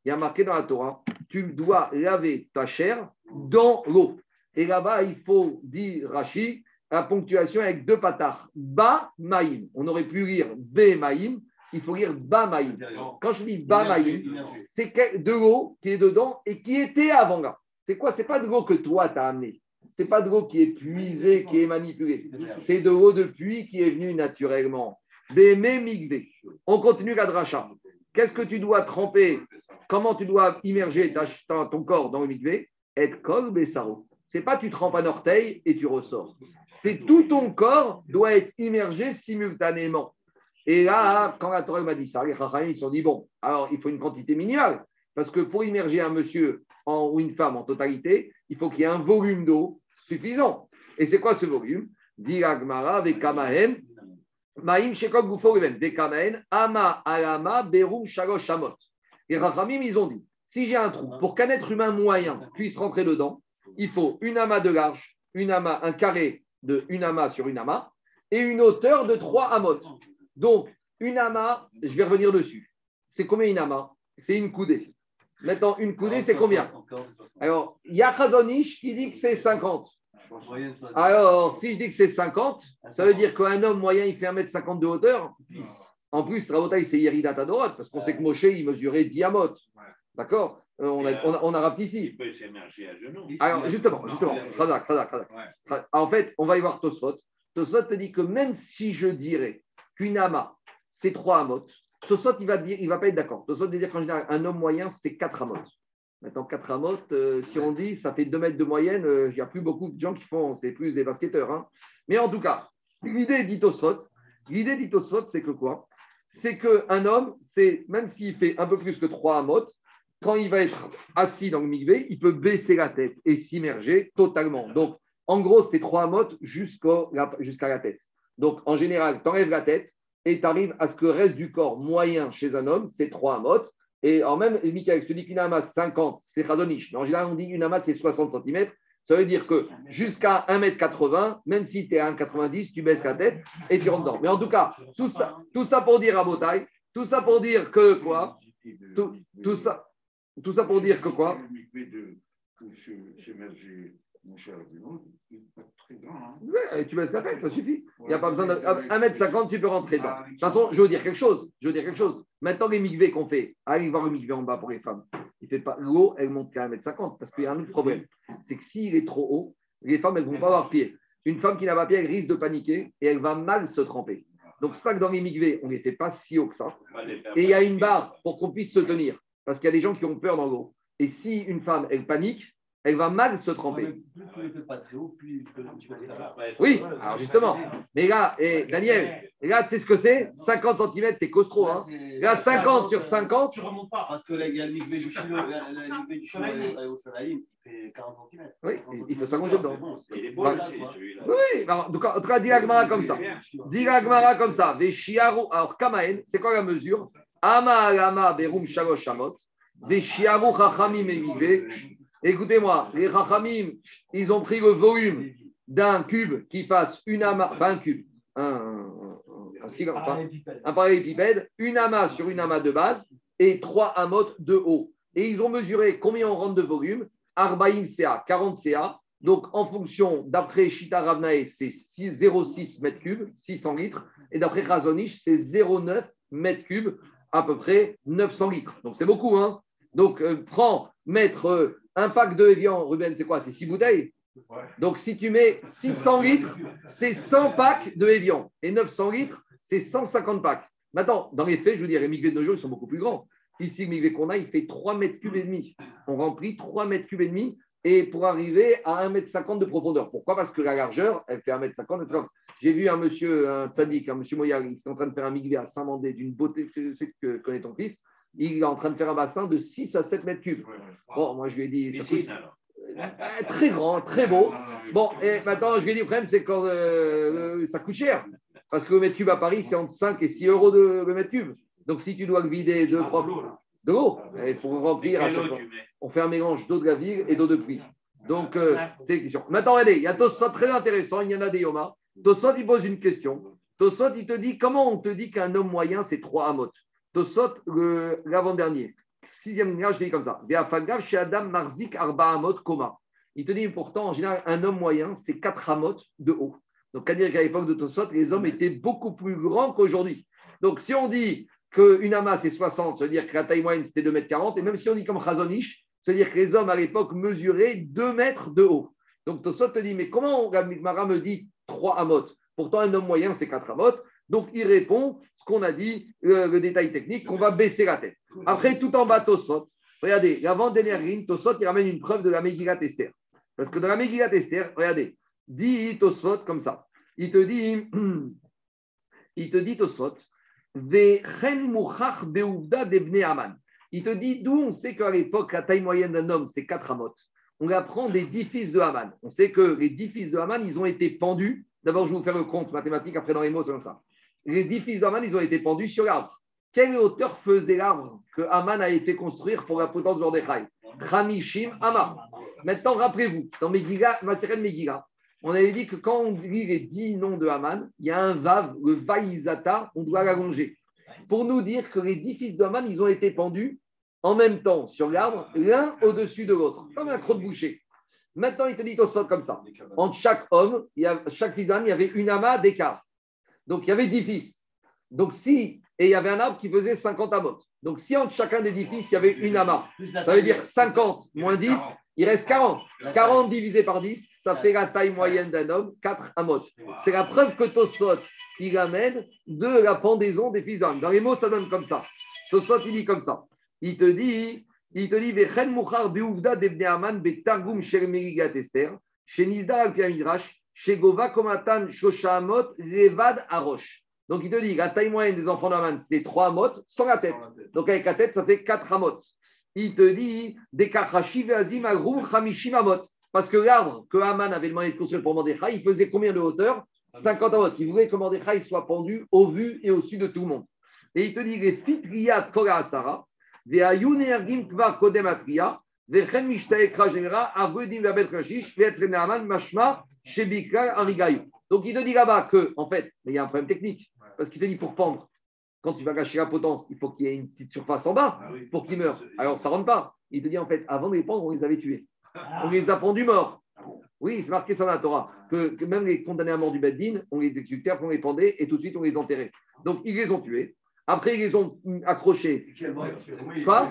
y a marqué dans la Torah, tu dois laver ta chair dans l'eau. Et là-bas, il faut dire, Rashi, la ponctuation avec deux patards. Ba maïm. On aurait pu lire be maïm. Il faut lire ba maïm. Quand je dis ba maïm, c'est de l'eau qui est dedans et qui était avant là. C'est quoi? C'est pas de l'eau que toi tu as amené. C'est pas de l'eau qui est puisée, qui est manipulée. C'est de l'eau de pluie qui est venue naturellement. Migbe. On continue la dracha. Qu'est-ce que tu dois tremper? Comment tu dois immerger ton corps dans le migbe Et kol besaro. Pas tu trempes un orteil et tu ressors. C'est tout ton corps doit être immergé simultanément. Et là, quand la Torah m'a dit ça, les Chachamim, ils se sont dit bon, alors il faut une quantité minimale. Parce que pour immerger un monsieur ou une femme en totalité, il faut qu'il y ait un volume d'eau suffisant. Et c'est quoi ce volume? Dit Agmara avec Kamahen, Maïm Shekok Guforiven, Kamahen, Ama Alama Berum Shalosh Shamot. Les Chachamim, ils ont dit si j'ai un trou, pour qu'un être humain moyen puisse rentrer dedans, il faut une amas de large, une amas, un carré de une amas sur une amas, et une hauteur de 3 amotes. Donc, une amas, je vais revenir dessus. C'est combien une amas? C'est une coudée. Maintenant, une coudée, c'est combien? Alors, il y a qui dit que c'est 50. Alors, si je dis que c'est 50, ça veut dire qu'un homme moyen, il fait 1m50 de hauteur? En plus, Rabotai, c'est Yerida Tadorot, parce qu'on sait que Moshe, il mesurait 10 amotes. D'accord? On, a, on, a, on ici. Il peut s'émerger à genoux. Alors, justement, justement, En fait, on va y voir Tosfot. Tosfot te dit que même si je dirais qu'une ama, c'est trois amotes, Tosfot, il va dire, il va pas être d'accord. Tosfot va dire qu'en général, un homme moyen, c'est quatre amotes. Maintenant, quatre amotes, euh, si on dit, ça fait deux mètres de moyenne, euh, il n'y a plus beaucoup de gens qui font, c'est plus des basketteurs. Hein. Mais en tout cas, l'idée dit Tosfot, l'idée dit Tosfot, c'est que quoi? C'est qu'un homme, c'est même s'il fait un peu plus que trois amotes, quand il va être assis dans le migvé, il peut baisser la tête et s'immerger totalement. Donc, en gros, c'est trois mottes jusqu'à la tête. Donc, en général, tu enlèves la tête et tu arrives à ce que reste du corps moyen chez un homme, c'est trois mottes. Et en même, Michael, je te dis qu'une amas 50, c'est radoniche. En général, on dit une amas, c'est 60 cm. Ça veut dire que jusqu'à 1m80, même si tu es à 1m90, tu baisses la tête et tu rentres dedans. Mais en tout cas, tout ça, tout ça pour dire à Botaille, tout ça pour dire que quoi? Tout ça, tout ça pour dire que quoi Ouais, tu baisses la tête, ça suffit. Il n'y a pas besoin de 1m50, tu peux rentrer dedans. De toute façon, je veux dire quelque chose. Je veux dire quelque chose. Maintenant, les migvés qu'on fait, allez voir le migvé en bas pour les femmes. Il fait pas l'eau, elle monte qu'à 1m50 parce qu'il y a un autre problème. C'est que s'il est trop haut, les femmes, elles ne vont pas avoir pied. Une femme qui n'a pas pied, elle risque de paniquer et elle va mal se tremper. Donc, ça que dans les migvés, on ne les fait pas si haut que ça. Et il y a une barre pour qu'on puisse se tenir. Parce qu'il y a des gens qui ont peur dans l'eau. Et si une femme, elle panique, elle va mal se tremper. Oui, alors justement. Mais là, et Daniel, là, tu sais ce que c'est? 50 cm, t'es costro. Hein. Là, 50 sur 50. Tu remontes pas. Parce que là, il y a le du chino, du chino au il fait 40 cm. Oui, il faut s'allonger dedans. Il est beau, celui-là. Oui, alors, en tout cas, dis la comme ça. Dis la comme ça. Alors, Kamaen, c'est quoi la mesure? Ama alama berum shalosh shamot. Veshiaru chachamim Écoutez-moi, les chachamim, ils ont pris le volume d'un cube qui fasse une ama, pas un cube, un, un, parallélépipède, une ama sur une ama de base et trois amotes de haut. Et ils ont mesuré combien on rentre de volume, Arbaim CA, 40 CA. Donc, en fonction, d'après Shita Ravnae, c'est 0,6 mètres cubes, 600 litres. Et d'après Razonich, c'est 0,9 mètres cubes à peu près 900 litres. Donc c'est beaucoup. Hein Donc euh, prends, mettre euh, un pack de Evian, Ruben, c'est quoi? C'est 6 bouteilles? Donc si tu mets 600 litres, c'est 100 packs de Evian. Et 900 litres, c'est 150 packs. Maintenant, dans les faits, je veux dire, les migrés de nos jours, ils sont beaucoup plus grands. Ici, le migré qu'on a, il fait 3 mètres cubes et demi. On remplit 3 mètres cubes et demi et pour arriver à 1m50 de profondeur. Pourquoi? Parce que la largeur, elle fait 1m50. 1m50. J'ai vu un monsieur, un tzaddik, un monsieur Moyal, qui est en train de faire un migvé à Saint-Mandé d'une beauté, que connaît ton fils, il est en train de faire un bassin de 6 à 7 mètres cubes. Bon, moi je lui ai dit, ça coûte-. Euh, très grand, très beau. Bon, et maintenant, je lui ai dit, le problème, c'est que euh, ça coûte cher. Parce que le mètre cube à Paris, c'est entre 5 et 6 euros de, le mètre cube. Donc, si tu dois le vider 2, 3 de l'eau, il faut remplir à chaque eau fois. tu mets On fait un mélange d'eau de la ville et d'eau de pluie. Donc, euh, c'est la question. Maintenant, regardez, il y a Tosot très intéressant, il y en a des Yoma. Tosot, il pose une question. Tosot, il te dit comment on te dit qu'un homme moyen, c'est 3 amot Tosot, le- l'avant-dernier, sixième ligne, je dis comme ça. Chez Marzik Arba Koma. Il te dit pourtant, en général, un homme moyen, c'est 4 amot de haut. Donc, à dire qu'à l'époque de Tosot, les hommes étaient beaucoup plus grands qu'aujourd'hui. Donc, si on dit qu'une amas c'est 60, ça veut dire que la taille moyenne c'était 2,40 m, et même si on dit comme Chazonish, c'est-à-dire que les hommes à l'époque mesuraient 2 mètres de haut. Donc Tosot te dit, mais comment la Mara me dit 3 amot Pourtant, un homme moyen, c'est 4 amot. Donc il répond ce qu'on a dit, le, le détail technique, qu'on va baisser la tête. Après, tout en bas, Tosot, regardez, l'avant-dernière ligne, Tosot, il ramène une preuve de la Megillat Esther. Parce que dans la Megillat Esther, regardez, dit Tosot comme ça. Il te dit, il te dit Tosot. Il te dit d'où on sait qu'à l'époque, la taille moyenne d'un homme, c'est 4 amot. On apprend des 10 fils de Haman. On sait que les 10 fils de Haman, ils ont été pendus. D'abord, je vais vous faire le compte mathématique, après dans les mots, c'est comme ça. Les 10 fils de Haman, ils ont été pendus sur l'arbre. Quelle hauteur faisait l'arbre que Haman a été construire pour la potence de Ramishim Hama. Maintenant, rappelez-vous, dans Megillah, Maseret Megillah, on avait dit que quand on lit les 10 noms de Haman, il y a un Vav, le Vaïzata, on doit l'allonger pour nous dire que les dix fils d'Aman, ils ont été pendus en même temps sur l'arbre, l'un au-dessus de l'autre, comme un croc de boucher. Maintenant, il te dit au sol comme ça. Entre chaque homme, il y a, chaque fils d'âme, il y avait une amas d'écart. Donc, il y avait dix fils. Donc, si, et il y avait un arbre qui faisait 50 amotes. Donc, si entre chacun des dix fils, il y avait une amas, ça veut dire 50 moins 10, il reste 40. 40 divisé par 10, ça fait la taille moyenne d'un homme, 4 amotes. C'est la preuve que Tosfot, il amène de la pendaison des fils d'âme. Dans les mots, ça donne comme ça. Tosfot, il dit comme ça. Il te dit, il te dit, Vechen Mouchar Beouvda Debne Aman Betargum Shel Merigat Esther, chez Nizda al Midrash, chez Gova Komatan Shoshamot Levad Arosh. Donc il te dit, la taille moyenne des enfants d'Aman, c'était 3 amot sans la tête. Donc avec la tête, ça fait 4 amot. Il te dit, des Kachashi Veazim Agrum Chamishim Amot. Parce que l'arbre que Haman avait demandé de construire pour Mordechai, il faisait combien de hauteur? 50 amot. Il voulait que Mordechai soit pendu au vu et au-dessus de tout le monde. Et il te dit, les Fitriat Kora Asara, Donc il te dit là-bas que, en fait, il y a un problème technique. Parce qu'il te dit pour pendre, quand tu vas gâcher la potence, il faut qu'il y ait une petite surface en bas pour qu'ils meurent. Alors ça ne rentre pas. Il te dit en fait, avant de les pendre, on les avait tués. On les a pendus morts. Oui, c'est marqué ça dans la Torah, que, que même les condamnés à mort du Beddin, on les exécutait, après on les pendait et tout de suite on les enterrait. Donc ils les ont tués. Après, ils ont accrochés. Quoi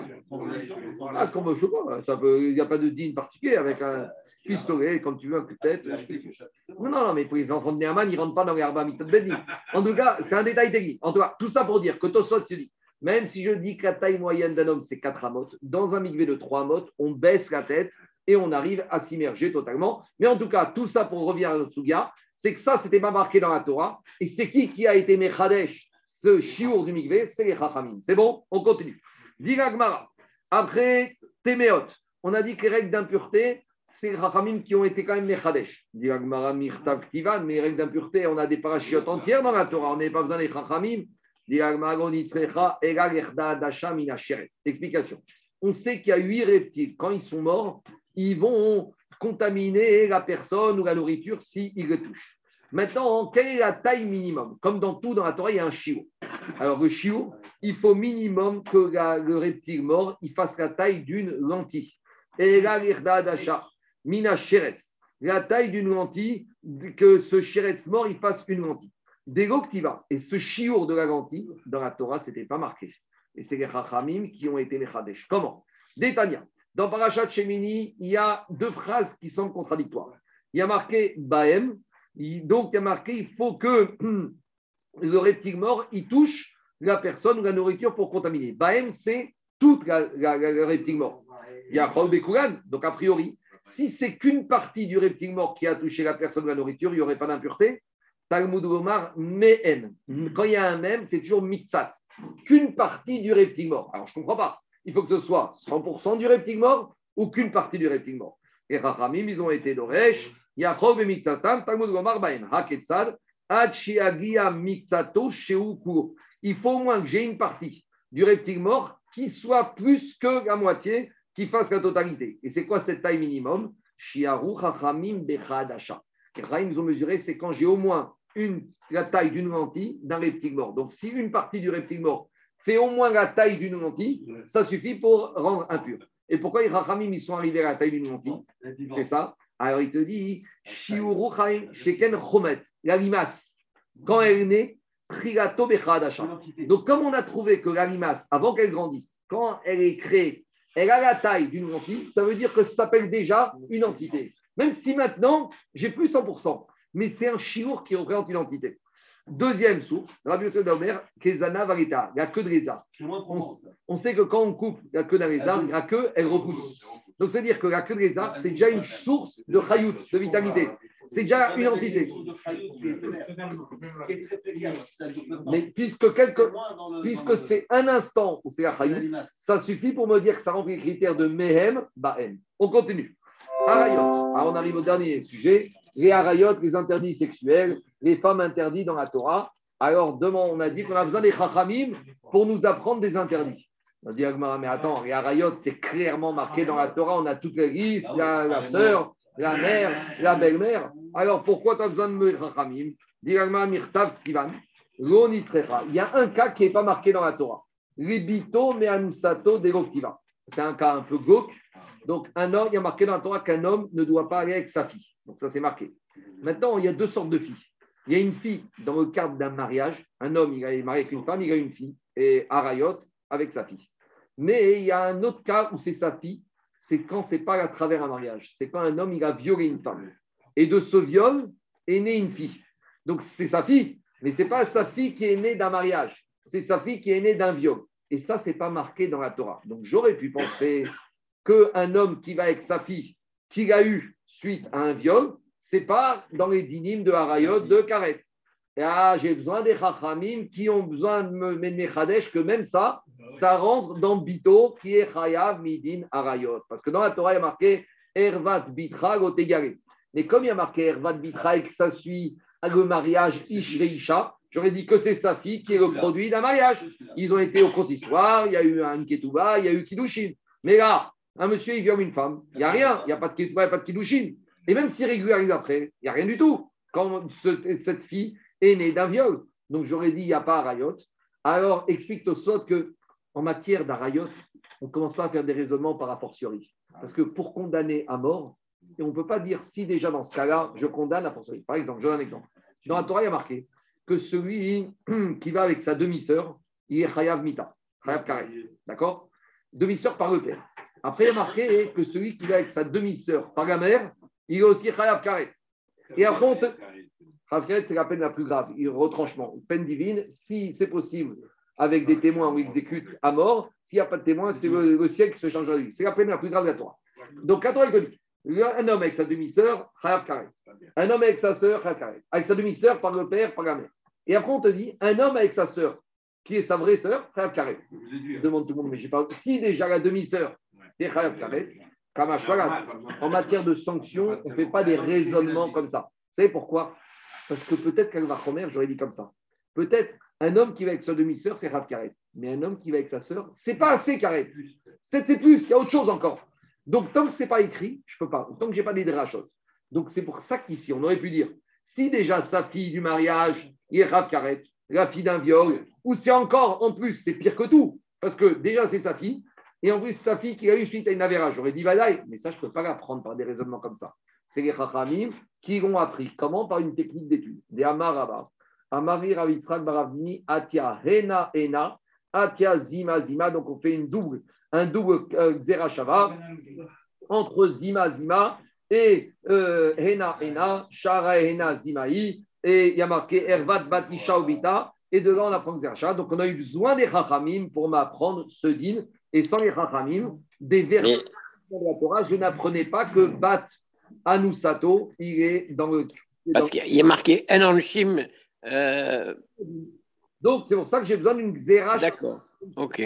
Ah, je sais pas, il n'y a pas de digne particulier avec un pistolet, comme tu veux, peut-être. Non, non, mais pour les enfants de Néaman, ils ne rentrent pas dans les Arba Mitzvot Beddin. En tout cas, c'est un détail technique. En tout cas, tout ça pour dire que Tosot te dit, même si je dis que la taille moyenne d'un homme, c'est 4 amotes, dans un migvé de 3 amotes, on baisse la tête et on arrive à s'immerger totalement. Mais en tout cas, tout ça pour revenir à notre c'est que ça, c'était pas marqué dans la Torah. Et c'est qui qui a été Mechadesh, ce chiour du migvé C'est les Chachamim. C'est bon? On continue. Diga Gmara. Après Téméot, on a dit que les règles d'impureté, c'est les Chachamim qui ont été quand même Mechadesh. Diga Gmara Mirtav Ktivan, mais les règles d'impureté, on a des parachutes entières dans la Torah. On n'a pas besoin des Chachamim. Explication. On sait qu'il y a huit reptiles. Quand ils sont morts, ils vont contaminer la personne ou la nourriture s'ils le touchent. Maintenant, quelle est la taille minimum? Comme dans tout dans la Torah, il y a un chiot. Alors, le chiot, il faut minimum que le reptile mort il fasse la taille d'une lentille. Et là, d'achat, mina sheretz, la taille d'une lentille, que ce sheretz mort, il fasse une lentille. Dégoktiva. Et ce chiour de la lentille, dans la Torah, ce n'était pas marqué. Et c'est les Chachamim qui ont été les Chadesh. Comment? Détania. Dans Parashat Shemini, il y a deux phrases qui sont contradictoires. Il y a marqué Baem, donc il y a marqué il faut que le reptile mort il touche la personne ou la nourriture pour contaminer. Baem, c'est toute la, la- la- le reptile mort. Il y a donc a priori, Si c'est qu'une partie du reptile mort qui a touché la personne ou la nourriture, il n'y aurait pas d'impureté. Talmud Gomar, Mehem. Quand il y a un même, c'est toujours Mitzat. Qu'une partie du reptile mort. Alors, je ne comprends pas. Il faut que ce soit 100% du reptile mort ou qu'une partie du reptile mort. Et Rachamim, ils ont été d'Oresh, Et Talmud Gomar, Sheukur. Il faut au moins que j'ai une partie du reptile mort qui soit plus que la moitié, qui fasse la totalité. Et c'est quoi cette taille minimum? Shiaru Chachamim Bechadasha. Les Rahim ont mesuré, c'est quand j'ai au moins une, la taille d'une lentille d'un reptile mort. Donc, si une partie du reptile mort fait au moins la taille d'une lentille, ça suffit pour rendre impur. Et pourquoi les Rachamim ils sont arrivés à la taille d'une lentille? C'est ça? Alors, il te dit Shiuru Sheken Chomet, la limace, quand elle est née, Trigato. Donc, comme on a trouvé que la limace, avant qu'elle grandisse, quand elle est créée, elle a la taille d'une lentille, ça veut dire que ça s'appelle déjà une entité. Même si maintenant, j'ai plus 100%, mais c'est un chiour qui représente une entité. Deuxième source, Rabbi Yosef d'Omer, Kezana Varita, la queue de lézard. On, on sait que quand on coupe la queue d'un lézard, la queue, elle repousse. Donc, c'est-à-dire que la queue de lézard, c'est déjà une source de chayout, de vitalité. C'est déjà une entité. Mais puisque, quelque, puisque c'est un instant où c'est la chayout, ça suffit pour me dire que ça remplit le critère de mehem, bahem. On continue. Arayot. Alors, on arrive au dernier sujet. Les arayot, les interdits sexuels, les femmes interdites dans la Torah. Alors, demain, on a dit qu'on a besoin des chachamim pour nous apprendre des interdits. On a dit, mais attends, les arayot, c'est clairement marqué dans la Torah. On a toutes les listes, la, la sœur, la mère, la belle-mère. Alors, pourquoi tu as besoin de me chachamim Il y a un cas qui n'est pas marqué dans la Torah. Libito meanusato deroktiva. C'est un cas un peu glauque. Donc, un homme, il y a marqué dans la Torah qu'un homme ne doit pas aller avec sa fille. Donc, ça, c'est marqué. Maintenant, il y a deux sortes de filles. Il y a une fille dans le cadre d'un mariage. Un homme, il est marié avec une femme, il a une fille. Et Arayot avec sa fille. Mais il y a un autre cas où c'est sa fille. C'est quand c'est pas à travers un mariage. C'est quand un homme, il a violé une femme. Et de ce viol est née une fille. Donc, c'est sa fille. Mais c'est pas sa fille qui est née d'un mariage. C'est sa fille qui est née d'un viol. Et ça, c'est pas marqué dans la Torah. Donc, j'aurais pu penser qu'un homme qui va avec sa fille, qu'il a eu suite à un viol, c'est pas dans les dynimes de Harayot de Karet. Ah, j'ai besoin des Chachamim qui ont besoin de me mettre que même ça, ça rentre dans Bito qui est Chayav Midin Harayot. Parce que dans la Torah, il y a marqué Ervat Bitra Gotegare. Mais comme il y a marqué Ervat Bitra et que ça suit le mariage Ish Isha, j'aurais dit que c'est sa fille qui est le produit d'un mariage. Ils ont été au consistoire, il y a eu un Ketouba, il y a eu Kidushin. Mais là, un monsieur, il viole une femme. Il n'y a rien. Il n'y a pas de Ketouba, il n'y a pas de Kidushin. Et même s'il régularise après, il n'y a rien du tout. Quand cette fille est née d'un viol. Donc j'aurais dit, il n'y a pas Arayot. Alors explique au sort que en matière d'Arayot, on ne commence pas à faire des raisonnements par rapport fortiori. Parce que pour condamner à mort, et on ne peut pas dire si déjà dans ce cas-là, je condamne à fortiori. Par exemple, je donne un exemple. Dans la Torah, il y a marqué que celui qui va avec sa demi-sœur, il est Chayav Mita, Chayav Karet. D'accord? Demi-sœur par le père. Après, il y a marqué que celui qui va avec sa demi-sœur par la mère, il est aussi Chayav Karet. Et après, on te... C'est la peine la plus grave, il retranchement, peine divine, si c'est possible, avec des témoins, on exécute à mort. S'il n'y a pas de témoins, c'est le, le, ciel qui se change la vie. C'est la peine la plus grave de la Torah. Donc, la Torah, dit un homme avec sa demi-sœur. Un homme avec sa sœur. Avec sa demi-sœur, par le père, par la mère. Et après, on te dit un homme avec sa sœur, qui est sa vraie sœur, Chayav Karet. Je demande tout le monde, mais j'ai pas. Si déjà la demi-sœur, c'est Chayav Karet, en matière de sanctions, on ne fait pas des raisonnements comme ça. Vous savez pourquoi? Parce que peut-être qu'elle va Khomer, j'aurais dit comme ça. Peut-être un homme qui va avec sa demi-sœur, c'est Rav Karet. Mais un homme qui va avec sa sœur, c'est pas assez Karet. Peut-être c'est plus, il y a autre chose encore. Donc, tant que ce n'est pas écrit, je ne peux pas. Tant que je n'ai pas des drachotes. Donc, c'est pour ça qu'ici, on aurait pu dire si déjà sa fille du mariage est Rav Karet, la fille d'un viol, ou c'est encore, en plus, c'est pire que tout. Parce que déjà, c'est sa fille. Et en plus, sa fille qui a eu suite à une avéra. J'aurais dit Vadaï, mais ça, je ne peux pas l'apprendre par des raisonnements comme ça. C'est les Chachamim qui l'ont appris. Comment Par une technique d'étude. Des Amaraba. Amari Ravitzrak Baravni, Atia Hena Hena, Atia Zima Zima. Donc, on fait une double, un double euh, Xerashava entre Zima Zima et euh, Hena Hena, Shara Hena Zimaï. Et il y a marqué Ervat Batisha Obita. Et devant, on apprend Xerashava. Donc, on a eu besoin des Chachamim pour m'apprendre ce din et sans les rachamim, des versets. de la Torah, je n'apprenais pas que Bat Anusato, il est dans le. Parce qu'il a marqué Enanshim. Euh... Donc, c'est pour ça que j'ai besoin d'une Xera. D'accord. Ok.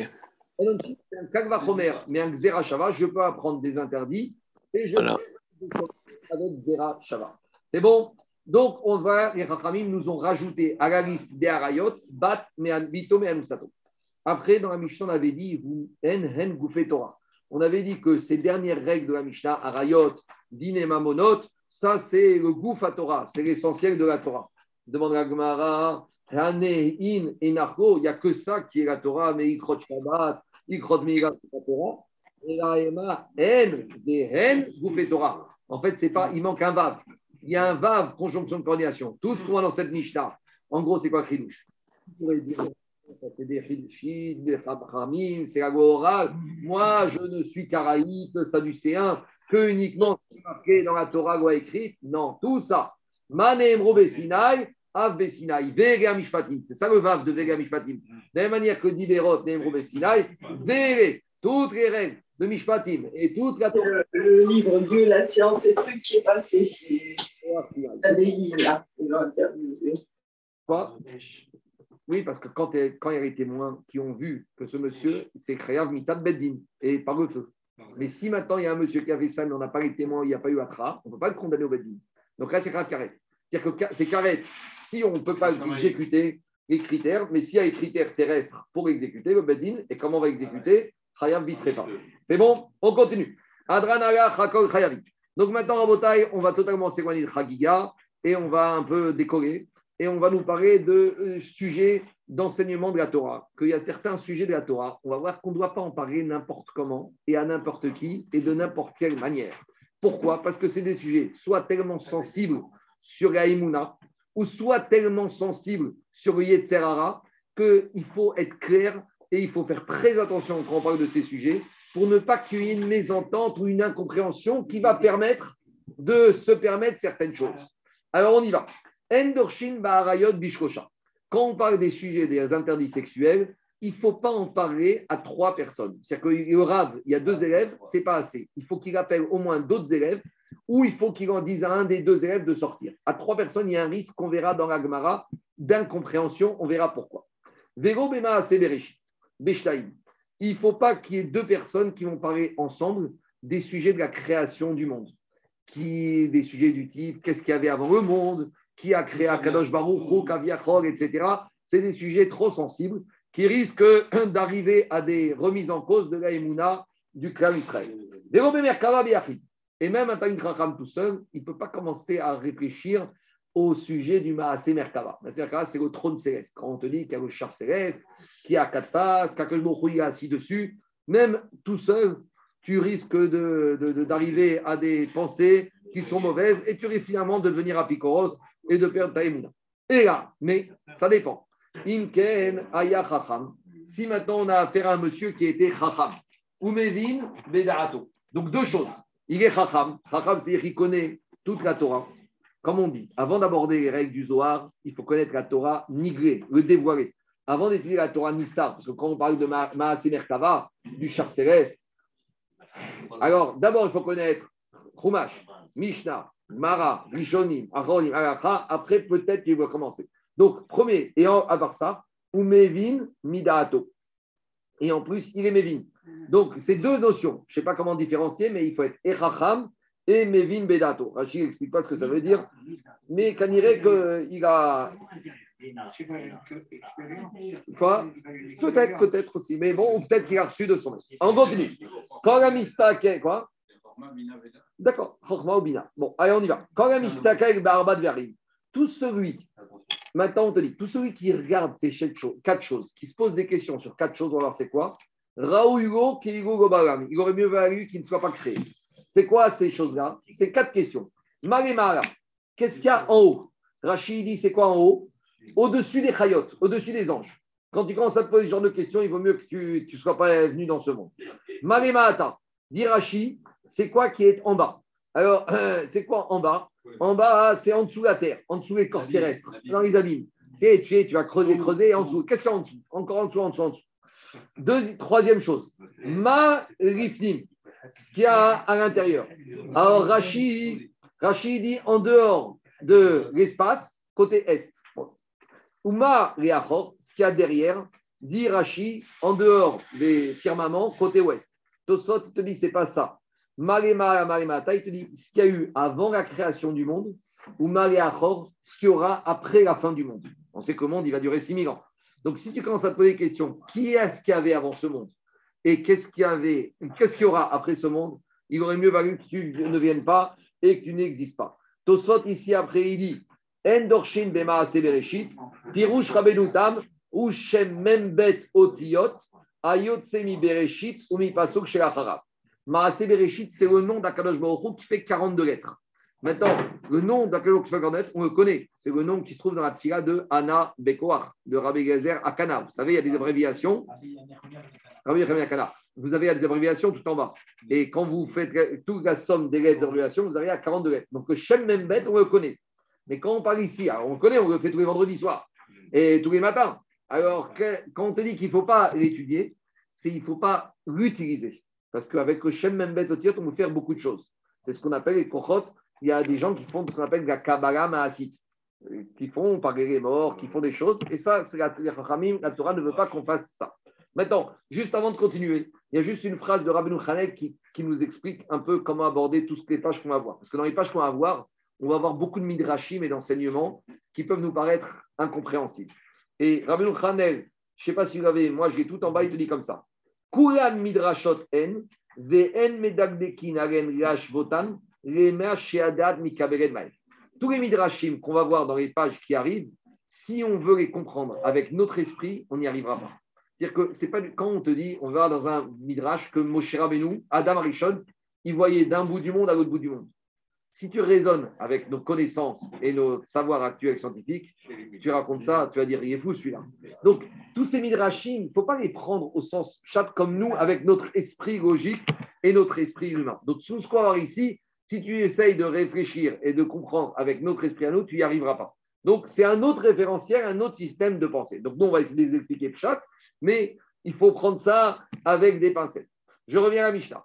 Enanshim, c'est un Kagvachomer, mais un Xera Shava, je peux apprendre des interdits et je peux avec Shava. C'est bon? Donc, on va, les Rachamim nous ont rajouté à la liste des Arayot, Bat, Bito, et Anusato. Après, dans la Mishnah, on avait dit En, Hen, Goufé, Torah. On avait dit que ces dernières règles de la Mishnah, Arayot, Din et ça c'est le Gouf à Torah, c'est l'essentiel de la Torah. Demande la Gemara, Hane, In et Narko, il n'y a que ça qui est la Torah, mais Ikrot Shabbat, Ikrot c'est la Torah. Et la Ema, En, des Hen, Goufé, Torah. En fait, c'est pas, il manque un Vav. Il y a un Vav, conjonction de coordination. Tout ce qu'on voit dans cette Mishnah, en gros, c'est quoi Khidouche? C'est des Khidouchis, des Khamim, c'est la orale. Moi, je ne suis karaïte, sadducéen, que uniquement ce qui est marqué dans la Torah, loi écrite. Non, tout ça. Manem Besinaï, Av Besinaï, Vega Mishpatim. C'est ça le vav de Vega Mishpatim. De la même manière que Diberot, Neem Besinaï, Vere, toutes les règles de Mishpatim et toute la Torah. Le, le livre Dieu, la science et trucs qui est passé. Là, ils l'ont interviewé. Quoi? Oui, parce que quand, quand il y a les témoins qui ont vu que ce monsieur, c'est Khayab Mitat Beddin, et par le feu. Mais si maintenant il y a un monsieur qui a fait ça, mais on n'a pas les témoins, il n'y a pas eu Atra, on ne peut pas le condamner au Beddin. Donc là, c'est Khayab Karet. C'est-à-dire que c'est Karet, si on ne peut pas exécuter les critères, mais s'il y a les critères terrestres pour exécuter le Beddin, et comment on va exécuter Khayab Bisrefa. C'est bon? On continue. Adranaga Chakol Khayavi. Donc maintenant, en bataille, on va totalement s'éloigner de Chagiga et on va un peu décoller et on va nous parler de euh, sujets d'enseignement de la Torah. Qu'il y a certains sujets de la Torah, on va voir qu'on ne doit pas en parler n'importe comment et à n'importe qui et de n'importe quelle manière. Pourquoi? Parce que c'est des sujets soit tellement sensibles sur la Imuna ou soit tellement sensibles sur le Yetzerara qu'il faut être clair et il faut faire très attention quand on parle de ces sujets pour ne pas qu'il y ait une mésentente ou une incompréhension qui va permettre de se permettre certaines choses. Alors on y va. Endorshin Baharayot Bishkosha. Quand on parle des sujets des interdits sexuels, il ne faut pas en parler à trois personnes. C'est-à-dire que le Rav, il y a deux élèves, c'est pas assez. Il faut qu'il appelle au moins d'autres élèves ou il faut qu'il en dise à un des deux élèves de sortir. À trois personnes, il y a un risque qu'on verra dans la Gemara d'incompréhension. On verra pourquoi. Vego Bema. Beshtaim. Il ne faut pas qu'il y ait deux personnes qui vont parler ensemble des sujets de la création du monde. Qui, des sujets du type qu'est-ce qu'il y avait avant le monde, qui a créé Akadosh Baruch Kaviachor, etc. C'est des sujets trop sensibles qui risquent d'arriver à des remises en cause de la Emouna du clan Israël. Et même un Chacham tout seul, il ne peut pas commencer à réfléchir au sujet du Maasé Merkava. Maasé Merkava, c'est le trône céleste. Quand on te dit qu'il y a le char céleste, qui a quatre faces, qu'Akadosh Baruch est assis dessus, même tout seul, tu risques d'arriver de, de, d'arriver à des pensées qui sont mauvaises et tu risques finalement de devenir apicoros et de perdre ta émouna. Et là, mais ça dépend. Imken aya chacham. Si maintenant on a affaire à un monsieur qui était chacham, ou mevin bedarato. Donc deux choses. Il est chacham. Chacham, c'est-à-dire qu'il connaît toute la Torah. Comme on dit, avant d'aborder les règles du Zohar, il faut connaître la Torah nigrée, le dévoiler. Avant d'étudier la Torah Nistar, parce que quand on parle de Maasé Merkava, du char céleste, alors, d'abord, il faut connaître Chumash, Mishnah, Mara, Rishonim, Aronim, Alakha. Après, peut-être qu'il va commencer. Donc, premier, et en, à part ça, ou Mevin, Midaato. Et en plus, il est Mevin. Donc, c'est deux notions. Je ne sais pas comment différencier, mais il faut être Echacham et Mevin Bedato. Rachid n'explique pas ce que ça veut dire, mais dirait qu'il a. Quoi? Peut-être, peut-être aussi. Mais bon, ou peut-être qu'il a reçu de son maître. On continue. Quand la mistake, quoi? D'accord. Ou Bina. Bon, allez, on y va. Quand tout celui, maintenant on te dit, tout celui qui regarde ces quatre choses, qui se pose des questions sur quatre choses, on va voir c'est quoi Gobaram. Il aurait mieux valu qu'il ne soit pas créé. C'est quoi ces choses-là? C'est quatre questions. Marimara, qu'est-ce qu'il y a en haut? Rachid dit c'est quoi en haut? Au-dessus des chayotes, au-dessus des anges. Quand tu commences à te poser ce genre de questions, il vaut mieux que tu ne sois pas venu dans ce monde. Marimata, dit Rachid, c'est quoi qui est en bas? Alors, euh, c'est quoi en bas? En bas, c'est en dessous de la terre, en dessous des corps terrestres, dans les abîmes. Tu, sais, tu, tu vas creuser, creuser, et en dessous. Qu'est-ce qu'il y a en dessous? Encore en dessous, en dessous, en dessous. Deux, troisième chose, ma rifnim. ce qu'il y a à l'intérieur. Alors Rachid, Rachid dit en dehors de l'espace, côté est. Ouma Réachor, ce qu'il y a derrière, dit Rachid, en dehors des firmaments, côté ouest. Tosot il te dit, c'est pas ça. Marema, Maremata, il te dit, ce qu'il y a eu avant la création du monde, ou Maréachor, ce qu'il y aura après la fin du monde. On sait que le monde, il va durer 6000 ans. Donc, si tu commences à te poser des questions, qui est-ce qu'il y avait avant ce monde? Et qu'est-ce qu'il y avait Qu'est-ce qu'il y aura après ce monde? Il aurait mieux valu que tu ne viennes pas et que tu n'existes pas. Tosot, ici, après, il dit Endorshin bema bereshit, pirush rabenutam, ou shem membet otiyot, ayot semi bereshit, ou mi pasuk shel acharab. Maasé bereshit, c'est le nom d'Akadosh Baruch qui fait 42 lettres. Maintenant, le nom d'Akadosh qui fait 42 lettres, on le connaît. C'est le nom qui se trouve dans la tfila de Anna Bekoar, de Rabbi Gezer Akana. Vous savez, il y a des abréviations. Rabbi Akana. Vous avez des abréviations tout en bas. Et quand vous faites toute la somme des lettres d'abréviation, vous arrivez à 42 lettres. Donc, Shem Membet, on le connaît. Mais quand on parle ici, alors on le connaît, on le fait tous les vendredis soirs et tous les matins. Alors, quand on te dit qu'il ne faut pas l'étudier, c'est qu'il ne faut pas l'utiliser. Parce qu'avec le Shem Membet Otiot, on peut faire beaucoup de choses. C'est ce qu'on appelle les kochot. Il y a des gens qui font ce qu'on appelle la Kabbalah Maasit, qui font parler les morts, qui font des choses. Et ça, c'est la, Torah ne veut pas qu'on fasse ça. Maintenant, juste avant de continuer, il y a juste une phrase de Rabbeinu Chanek qui, qui nous explique un peu comment aborder toutes les pages qu'on va voir. Parce que dans les pages qu'on va voir, on va avoir beaucoup de midrashim et d'enseignements qui peuvent nous paraître incompréhensibles. Et Rabbeinu Chanel, je ne sais pas si vous l'avez, moi j'ai tout en bas, il te dit comme ça. Kulan midrashot en, ve'en medagdekin aren votan, lema sheadad mikaberen maï. Tous les midrashim qu'on va voir dans les pages qui arrivent, si on veut les comprendre avec notre esprit, on n'y arrivera pas. C'est-à-dire que c'est pas quand on te dit, on va dans un midrash que Moshe Rabbeinu, Adam Arishon, il voyait d'un bout du monde à l'autre bout du monde. Si tu raisonnes avec nos connaissances et nos savoirs actuels scientifiques, tu racontes ça, tu vas dire, il est fou celui-là. Donc, tous ces midrashim, il ne faut pas les prendre au sens chat comme nous, avec notre esprit logique et notre esprit humain. Donc, tout ce qu'on va voir ici, si tu essayes de réfléchir et de comprendre avec notre esprit à nous, tu n'y arriveras pas. Donc, c'est un autre référentiel, un autre système de pensée. Donc, nous, on va essayer de les expliquer chat, mais il faut prendre ça avec des pincettes. Je reviens à Mishnah.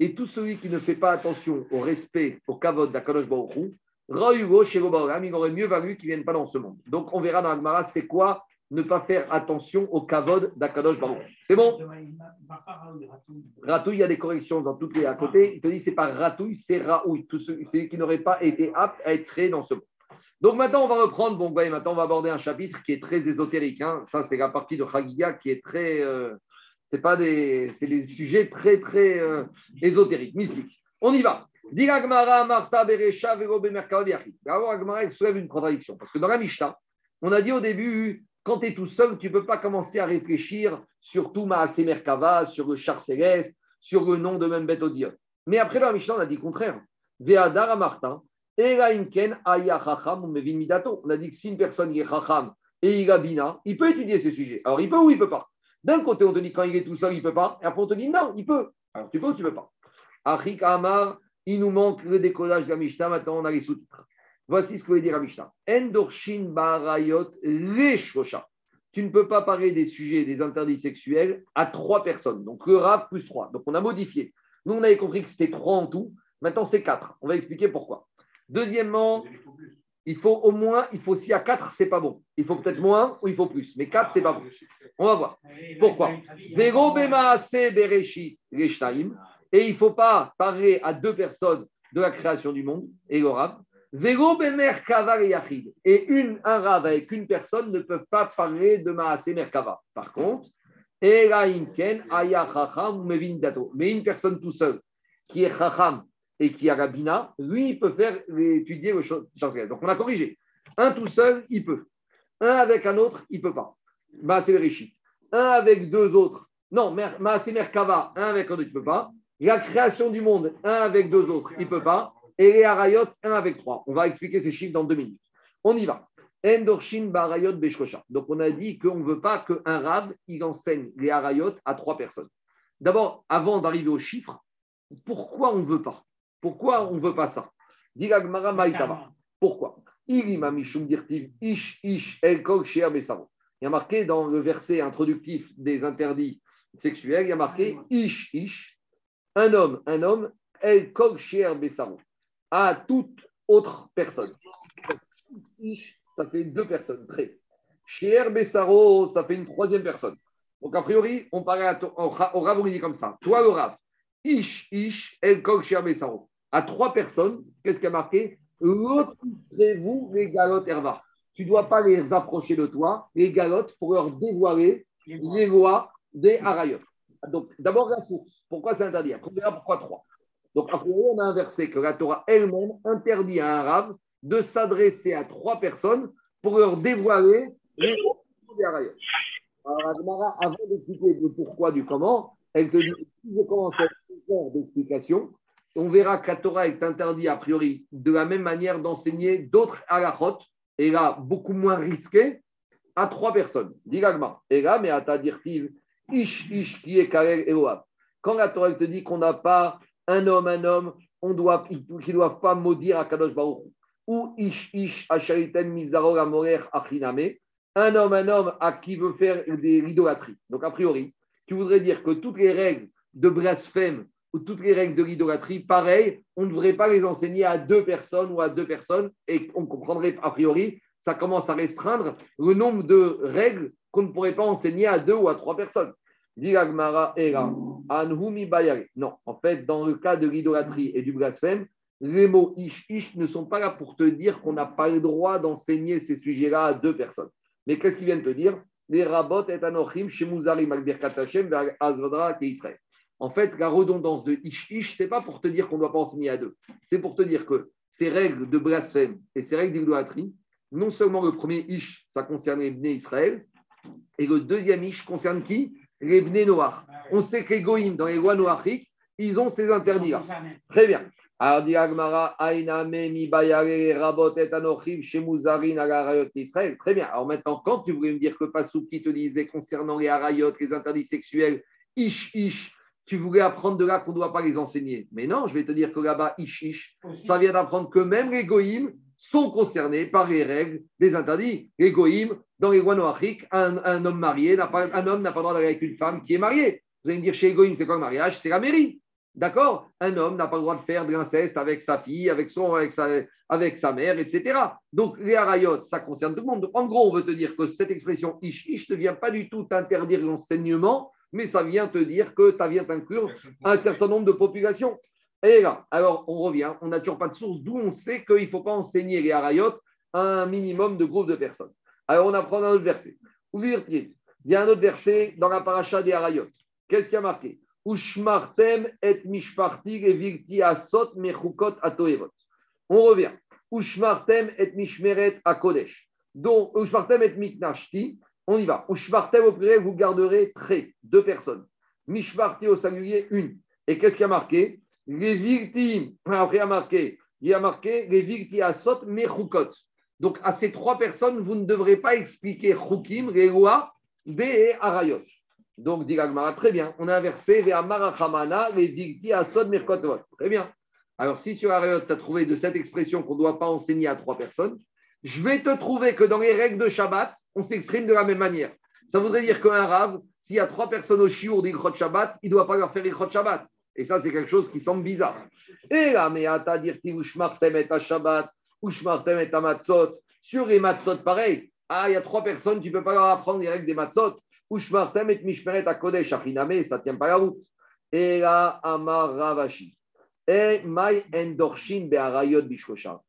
Et tout celui qui ne fait pas attention au respect, au kavod d'Akadosh Baruch Hu, Ra'ugo shelo baolam, il aurait mieux valu qu'il ne vienne pas dans ce monde. Donc, on verra dans Agmara, c'est quoi ne pas faire attention au kavod d'Akadosh Baruch. C'est bon? Ratouille, il y a des corrections dans toutes les à côté. Il te dit c'est pas ratouille, c'est raouille. Tout ce, c'est qui n'aurait pas été apte à être créé dans ce monde. Donc maintenant, on va reprendre. Bon, ouais, maintenant, on va aborder un chapitre qui est très ésotérique. hein. Ça, c'est la partie de Chagiga qui est très. euh, c'est pas des, c'est des sujets très très euh, ésotériques, mystiques. On y va. Vero, Bemerkava, Biachid. D'abord, Agmara il soulève une contradiction parce que dans la Mishnah, on a dit au début, quand tu es tout seul, tu ne peux pas commencer à réfléchir sur tout Maasé Merkava, sur le char céleste, sur le nom de Membet Odiot. Mais après, dans la Mishnah, on a dit le contraire. Ve'adar Martin. On a dit que si une personne est Chacham et il a Bina, il peut étudier ces sujets. Alors, il peut ou il ne peut pas? D'un côté, on te dit quand il est tout seul, il ne peut pas. Et après, on te dit non, il peut. Alors, tu peux ou tu ne peux pas? Achik Amar, il nous manque le décollage de la Mishnah. Maintenant, on a les sous-titres. Voici ce que veut dire la Mishnah. Endorshin barayot reshosha. Tu ne peux pas parler des sujets, des interdits sexuels à trois personnes. Donc le rap plus trois. Donc on a modifié. Nous, on avait compris que c'était trois en tout. Maintenant, c'est quatre. On va expliquer pourquoi. Deuxièmement, il faut au moins, il faut y a quatre, c'est pas bon. Il faut peut-être moins ou il faut plus. Mais quatre, c'est pas bon. On va voir. Pourquoi? Et il ne faut pas parler à deux personnes de la création du monde, et le et une, un rab avec une personne ne peuvent pas parler de maase merkava. Par contre. Mais une personne tout seul qui est chacham et qui a la bina, lui, il peut faire étudier le céleste. Donc on a corrigé. Un tout seul, il peut. Un avec un autre, il ne peut pas. Bereshit. Un avec deux autres. Non, Maase merkava, un avec un autre, il ne peut pas. La création du monde, un avec deux autres, il ne peut pas. Et les harayot, un avec trois. On va expliquer ces chiffres dans deux minutes. On y va. Endorshin barayot beshkosha. Donc on a dit qu'on ne veut pas qu'un rab, il enseigne les harayot à trois personnes. D'abord, avant d'arriver aux chiffres, pourquoi on ne veut pas? Pourquoi on ne veut pas ça? Maïtava. Pourquoi? Dirtiv ish ish el. Il y a marqué dans le verset introductif des interdits sexuelle, il y a marqué Ish, Ish, un homme, un homme, El Bessaro, à toute autre personne. Ish, ça fait deux personnes, très. Bessaro, ça fait une troisième personne. Donc, a priori, on au, au Rav, on dit comme ça. Toi, le Rav, Ish, Ish, El Bessaro. À trois personnes, qu'est-ce qui a marqué? L'autre-vous les galotes herva. Tu ne dois pas les approcher de toi, les galotes, pour leur dévoiler les lois des harayot. Donc, d'abord la source. Pourquoi c'est interdit? Après, pourquoi trois? Donc, après, on a un verset que la Torah elle-même interdit à un arabe de s'adresser à trois personnes pour leur dévoiler les lois des harayot. Alors, Agmara, avant d'expliquer le pourquoi du comment, elle te dit si je commence à d'explication, on verra que la Torah est interdit a priori de la même manière d'enseigner d'autres halachot, et là, beaucoup moins risqué, à trois personnes. Digagma. Et là, mais à ta dire Ish, Ish, qui est Karel Eloab. Quand la Torah te dit qu'on n'a pas un homme, un homme, on doit, qu'ils ne doivent pas maudire à Kadosh Baruch. Ou Ish, Ish, Achariten, Mizaro, Amorer, Achiname. Un homme, un homme à qui veut faire des l'idolâtrie. Donc, a priori, tu voudrais dire que toutes les règles de blasphème toutes les règles de l'idolâtrie, pareil, on ne devrait pas les enseigner à deux personnes ou à deux personnes et on comprendrait a priori, ça commence à restreindre le nombre de règles qu'on ne pourrait pas enseigner à deux ou à trois personnes. Non, en fait, dans le cas de l'idolâtrie et du blasphème, les mots ish ish ne sont pas là pour te dire qu'on n'a pas le droit d'enseigner ces sujets-là à deux personnes. Mais qu'est-ce qu'ils viennent te dire? Les rabot et anochim, shemuzarim al birkat Hashem, azvadra Israël. En fait, la redondance de ish ish, c'est pas pour te dire qu'on ne doit pas enseigner à deux. C'est pour te dire que ces règles de blasphème et ces règles d'idolâtrie, non seulement le premier ish, ça concerne les Bnei Israël, et le deuxième ish concerne qui? Les Bnei Noach. On sait que les Goïm, dans les lois noachiques, ils ont ces interdits-là. Très bien. Très bien. Alors maintenant, quand tu voulais me dire que Pasouki te disait concernant les harayot, les interdits sexuels, ish, ish, tu voulais apprendre de là qu'on ne doit pas les enseigner. Mais non, je vais te dire que là-bas, ish, ish, ça vient d'apprendre que même les goïms sont concernés par les règles des interdits. Les goïms, dans les lois noachiques, un, un, homme marié, n'a pas, un homme n'a pas le droit d'aller avec une femme qui est mariée. Vous allez me dire, chez les goïms, c'est quoi le mariage? C'est la mairie. D'accord? Un homme n'a pas le droit de faire de l'inceste avec sa fille, avec, son, avec, sa, avec sa mère, etc. Donc, les harayot, ça concerne tout le monde. En gros, on veut te dire que cette expression ish ish ne vient pas du tout t'interdire l'enseignement, mais ça vient te dire que ça vient t'inclure un certain nombre de populations. Et là, alors on revient, on n'a toujours pas de source d'où on sait qu'il ne faut pas enseigner les harayot à un minimum de groupes de personnes. Alors on apprend un autre verset. Il y a un autre verset dans la paracha des harayot. Qu'est-ce qui a marqué? Ushmartem et asot mechukot atoevot. On revient. Ushmartem et mishmeret akodesh. Donc, Ushmartem et miknashti. On y va. Ushmartem au pluriel, vous garderez très, deux personnes. Mishparti au singulier, une. Et qu'est-ce qui a marqué? Les victimes, après il a marqué, il a marqué les victimes asot mechukot. Donc, à ces trois personnes, vous ne devrez pas expliquer chukim, les lois des harayot. Donc, dit très bien. On a inversé vers Marachamana, les Vigti Asod Mirkotovot. Très bien. Alors, si sur Ariot, tu as trouvé de cette expression qu'on ne doit pas enseigner à trois personnes, je vais te trouver que dans les règles de Shabbat, on s'exprime de la même manière. Ça voudrait dire qu'un rave, s'il y a trois personnes au chiour d'Ikrot Shabbat, il ne doit pas leur faire Ikrot Shabbat. Et ça, c'est quelque chose qui semble bizarre. Et là, mais à dire, et Shabbat, Ushmartem et Matzot, sur les Matzot, pareil. Ah, il y a trois personnes, tu ne peux pas leur apprendre les règles des Matzot. Ushmartem et Mishmeret à Kodesh, Achiname, ça ne tient pas la route. Et là, Amar Ravashi.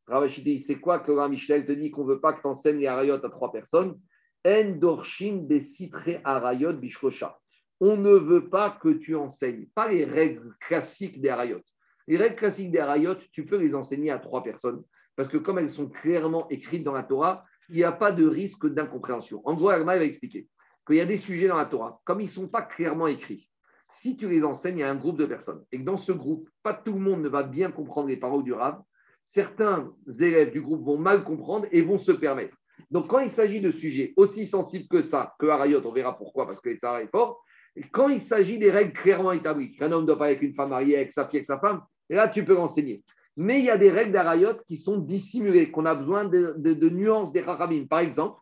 Ravashi c'est quoi que la Michel te dit qu'on ne veut pas que tu enseignes les Arayot à trois personnes? Endorshin Be'sitre Arayot Bishkosha. On ne veut pas que tu enseignes, pas les règles classiques des Arayot. Les règles classiques des Arayot, tu peux les enseigner à trois personnes, parce que comme elles sont clairement écrites dans la Torah, il n'y a pas de risque d'incompréhension. En gros, Agma va expliquer qu'il y a des sujets dans la Torah, comme ils ne sont pas clairement écrits, si tu les enseignes à un groupe de personnes, et que dans ce groupe, pas tout le monde ne va bien comprendre les paroles du Rav, certains élèves du groupe vont mal comprendre et vont se permettre. Donc, quand il s'agit de sujets aussi sensibles que ça, que Harayot, on verra pourquoi, parce que ça est fort, quand il s'agit des règles clairement établies, qu'un homme ne doit pas avec une femme mariée, avec sa fille, avec sa femme, là, tu peux l'enseigner. Mais il y a des règles d'Harayot qui sont dissimulées, qu'on a besoin de, nuances des Rachamim. Par exemple,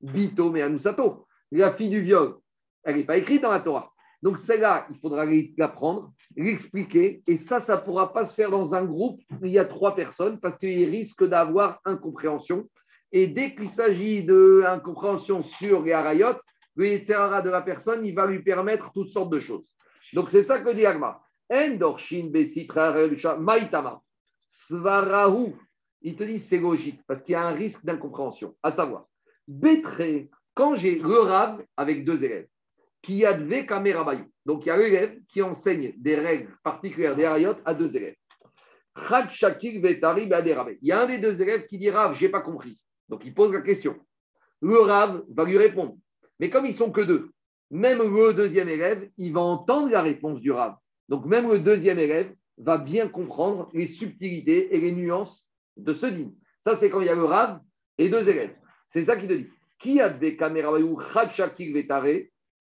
Bito mais Anusato la fille du viol, elle n'est pas écrite dans la Torah. Donc celle-là, il faudra l'apprendre, l'expliquer, et ça, ça ne pourra pas se faire dans un groupe où il y a trois personnes parce qu'il risque d'avoir incompréhension. Et dès qu'il s'agit d'incompréhension sur les harayot, le Yetzerara de la personne, il va lui permettre toutes sortes de choses. Donc c'est ça que dit Agma. Endorshin maitama. Svarahu. Il te dit c'est logique parce qu'il y a un risque d'incompréhension. À savoir, Bétré, quand j'ai le rab avec deux élèves, qui a advé kamerabayou. Donc il y a l'élève qui enseigne des règles particulières des harayot à deux élèves. Il y a un des deux élèves qui dit Rav, j'ai pas compris. Donc il pose la question. Le Rav va lui répondre. Mais comme ils sont que deux, même le deuxième élève, il va entendre la réponse du Rav. Donc même le deuxième élève va bien comprendre les subtilités et les nuances de ce dîme. Ça, c'est quand il y a le Rav et deux élèves. C'est ça qui te dit. Qui a des caméras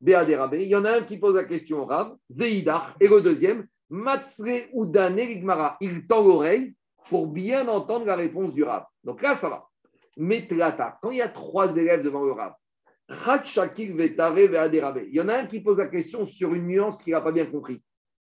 il y en a un qui pose la question au Rav, Veidar, et le deuxième, Matsre Udane Ligmara. Il tend l'oreille pour bien entendre la réponse du Rav. Donc là, ça va. Metlata, quand il y a trois élèves devant le Rav, il y en a un qui pose la question sur une nuance qu'il n'a pas bien compris.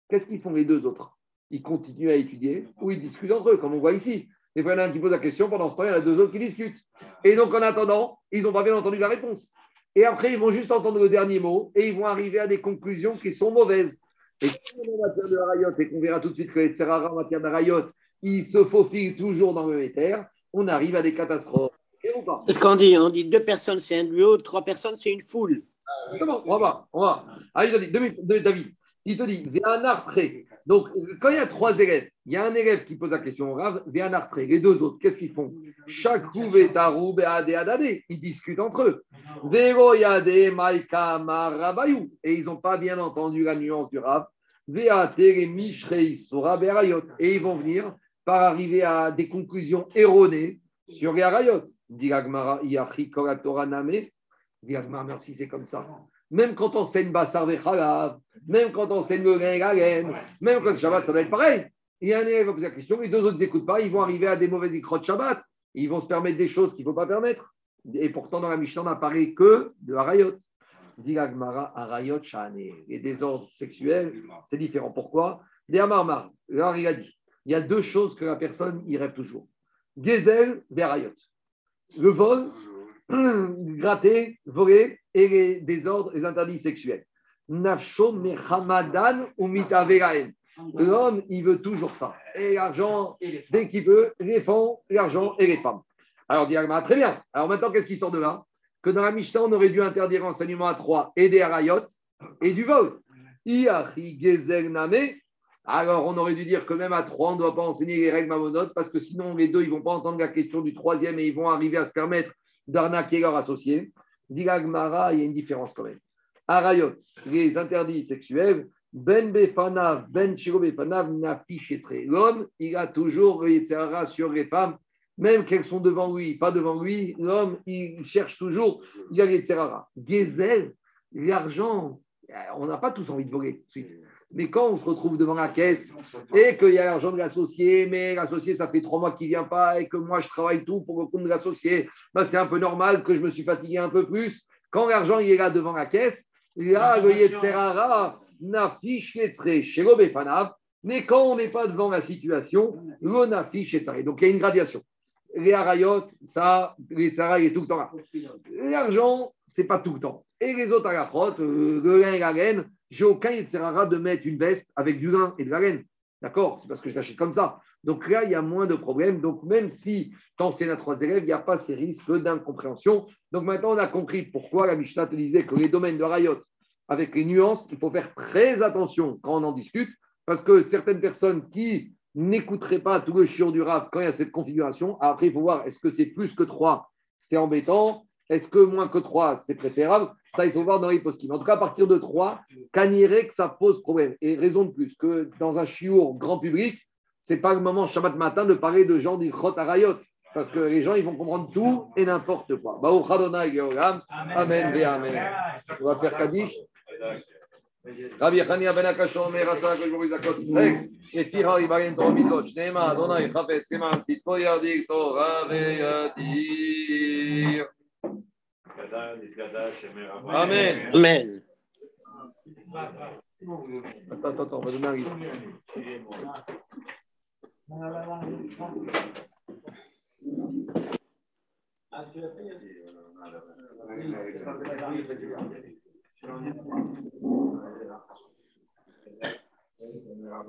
Qu'est-ce qu'ils font les deux autres? Ils continuent à étudier ou ils discutent entre eux, comme on voit ici. Et il y en a un qui pose la question, pendant ce temps, il y en a deux autres qui discutent. Et donc, en attendant, ils n'ont pas bien entendu la réponse. Et après, ils vont juste entendre le dernier mot et ils vont arriver à des conclusions qui sont mauvaises. Et en matière de Harayot, et qu'on verra tout de suite que les Tserara en matière d'Harayot, ils se faufilent toujours dans le éther, on arrive à des catastrophes. C'est ce qu'on dit? On dit deux personnes, c'est un duo, trois personnes, c'est une foule. Comment On va voir. On va. Ah, il te dit, David, il te dit, Donc, quand il y a trois élèves, il y a un élève qui pose la question au Rav, Les deux autres, qu'est-ce qu'ils font? Chaque ils discutent entre eux. Et ils n'ont pas bien entendu la nuance du Rav. Et ils vont venir par arriver à des conclusions erronées sur les Arayot. Dit merci, c'est comme ça. Même quand on saigne Bassar Vechalav, même quand on saigne le grain même quand Shabbat, ça va être pareil. Il y a un élève qui pose la question, les deux autres n'écoutent pas, ils vont arriver à des mauvaises de Shabbat. Ils vont se permettre des choses qu'il ne faut pas permettre. Et pourtant, dans la Mishnah, on n'apparaît que de Harayot. Dit Harayot Les désordres sexuels, c'est différent. Pourquoi? Là, il a dit il y a deux choses que la personne y rêve toujours. Gezel, Harayot. Le vol, gratter, voler et les désordres, les interdits sexuels. Nafsho mechamadan ou L'homme, il veut toujours ça. Et l'argent, dès qu'il veut, les fonds, l'argent et les femmes. Alors, Diagma, très bien. Alors maintenant, qu'est-ce qui sort de là? Que dans la Mishnah, on aurait dû interdire l'enseignement à trois et des harayot et du vol. Alors, on aurait dû dire que même à trois, on ne doit pas enseigner les règles mamonotes parce que sinon, les deux, ils ne vont pas entendre la question du troisième et ils vont arriver à se permettre d'arnaquer leur associé. Dilagmara, il y a une différence quand même. Arayot, les interdits sexuels, Ben Befanav, Ben Shiro Befanav, L'homme, il a toujours le sur les femmes, même qu'elles sont devant lui, pas devant lui, l'homme, il cherche toujours, il a les Gezel, l'argent, on n'a pas tous envie de voler mais quand on se retrouve devant la caisse et qu'il y a l'argent de l'associé, mais l'associé, ça fait trois mois qu'il ne vient pas et que moi, je travaille tout pour le compte de l'associé, ben, c'est un peu normal que je me suis fatigué un peu plus. Quand l'argent il est là devant la caisse, là, le Yetzerara n'affiche chez l'Obefanav, mais quand on n'est pas devant la situation, l'on affiche Donc il y a une gradation. Les harayot, ça, les il est tout le temps là. L'argent, c'est pas tout le temps. Et les autres à euh, le lin et la laine, j'ai aucun Yetzerara de mettre une veste avec du lin et de la laine. D'accord? C'est parce que je l'achète comme ça. Donc là, il y a moins de problèmes. Donc même si quand c'est à trois élèves, il n'y a pas ces risques d'incompréhension. Donc maintenant, on a compris pourquoi la Mishnah te disait que les domaines de Rayot, avec les nuances, il faut faire très attention quand on en discute, parce que certaines personnes qui n'écouteraient pas tout le chiot du rap quand il y a cette configuration, après, il faut voir, est-ce que c'est plus que trois? C'est embêtant. Est-ce que moins que 3, c'est préférable Ça, il faut voir dans les post En tout cas, à partir de 3, caniré que ça pose problème. Et raison de plus, que dans un chiour grand public, ce n'est pas le moment Shabbat matin de parler de gens d'Ichot à Rayot. Parce que les gens, ils vont comprendre tout et n'importe quoi. Amen. Amen. Amen. On va faire Kaddish. רבי חניה בן הקשור אומר רצה הקדוש ברוך הוא יזכות ישראל לפי הריבן תורה מצוות שנימה אדוני חפץ למען צדקו ידיר תורה וידיר Amen. Amen. Attends, attends, attends, on va donner un livre.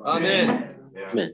Amen. Amen.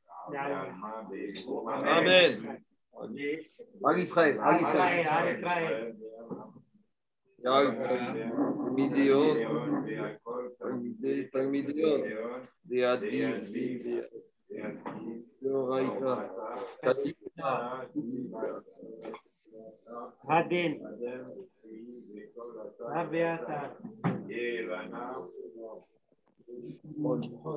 Amen. En Israël, en Israël. Midiot, Talmidiot, Hadin,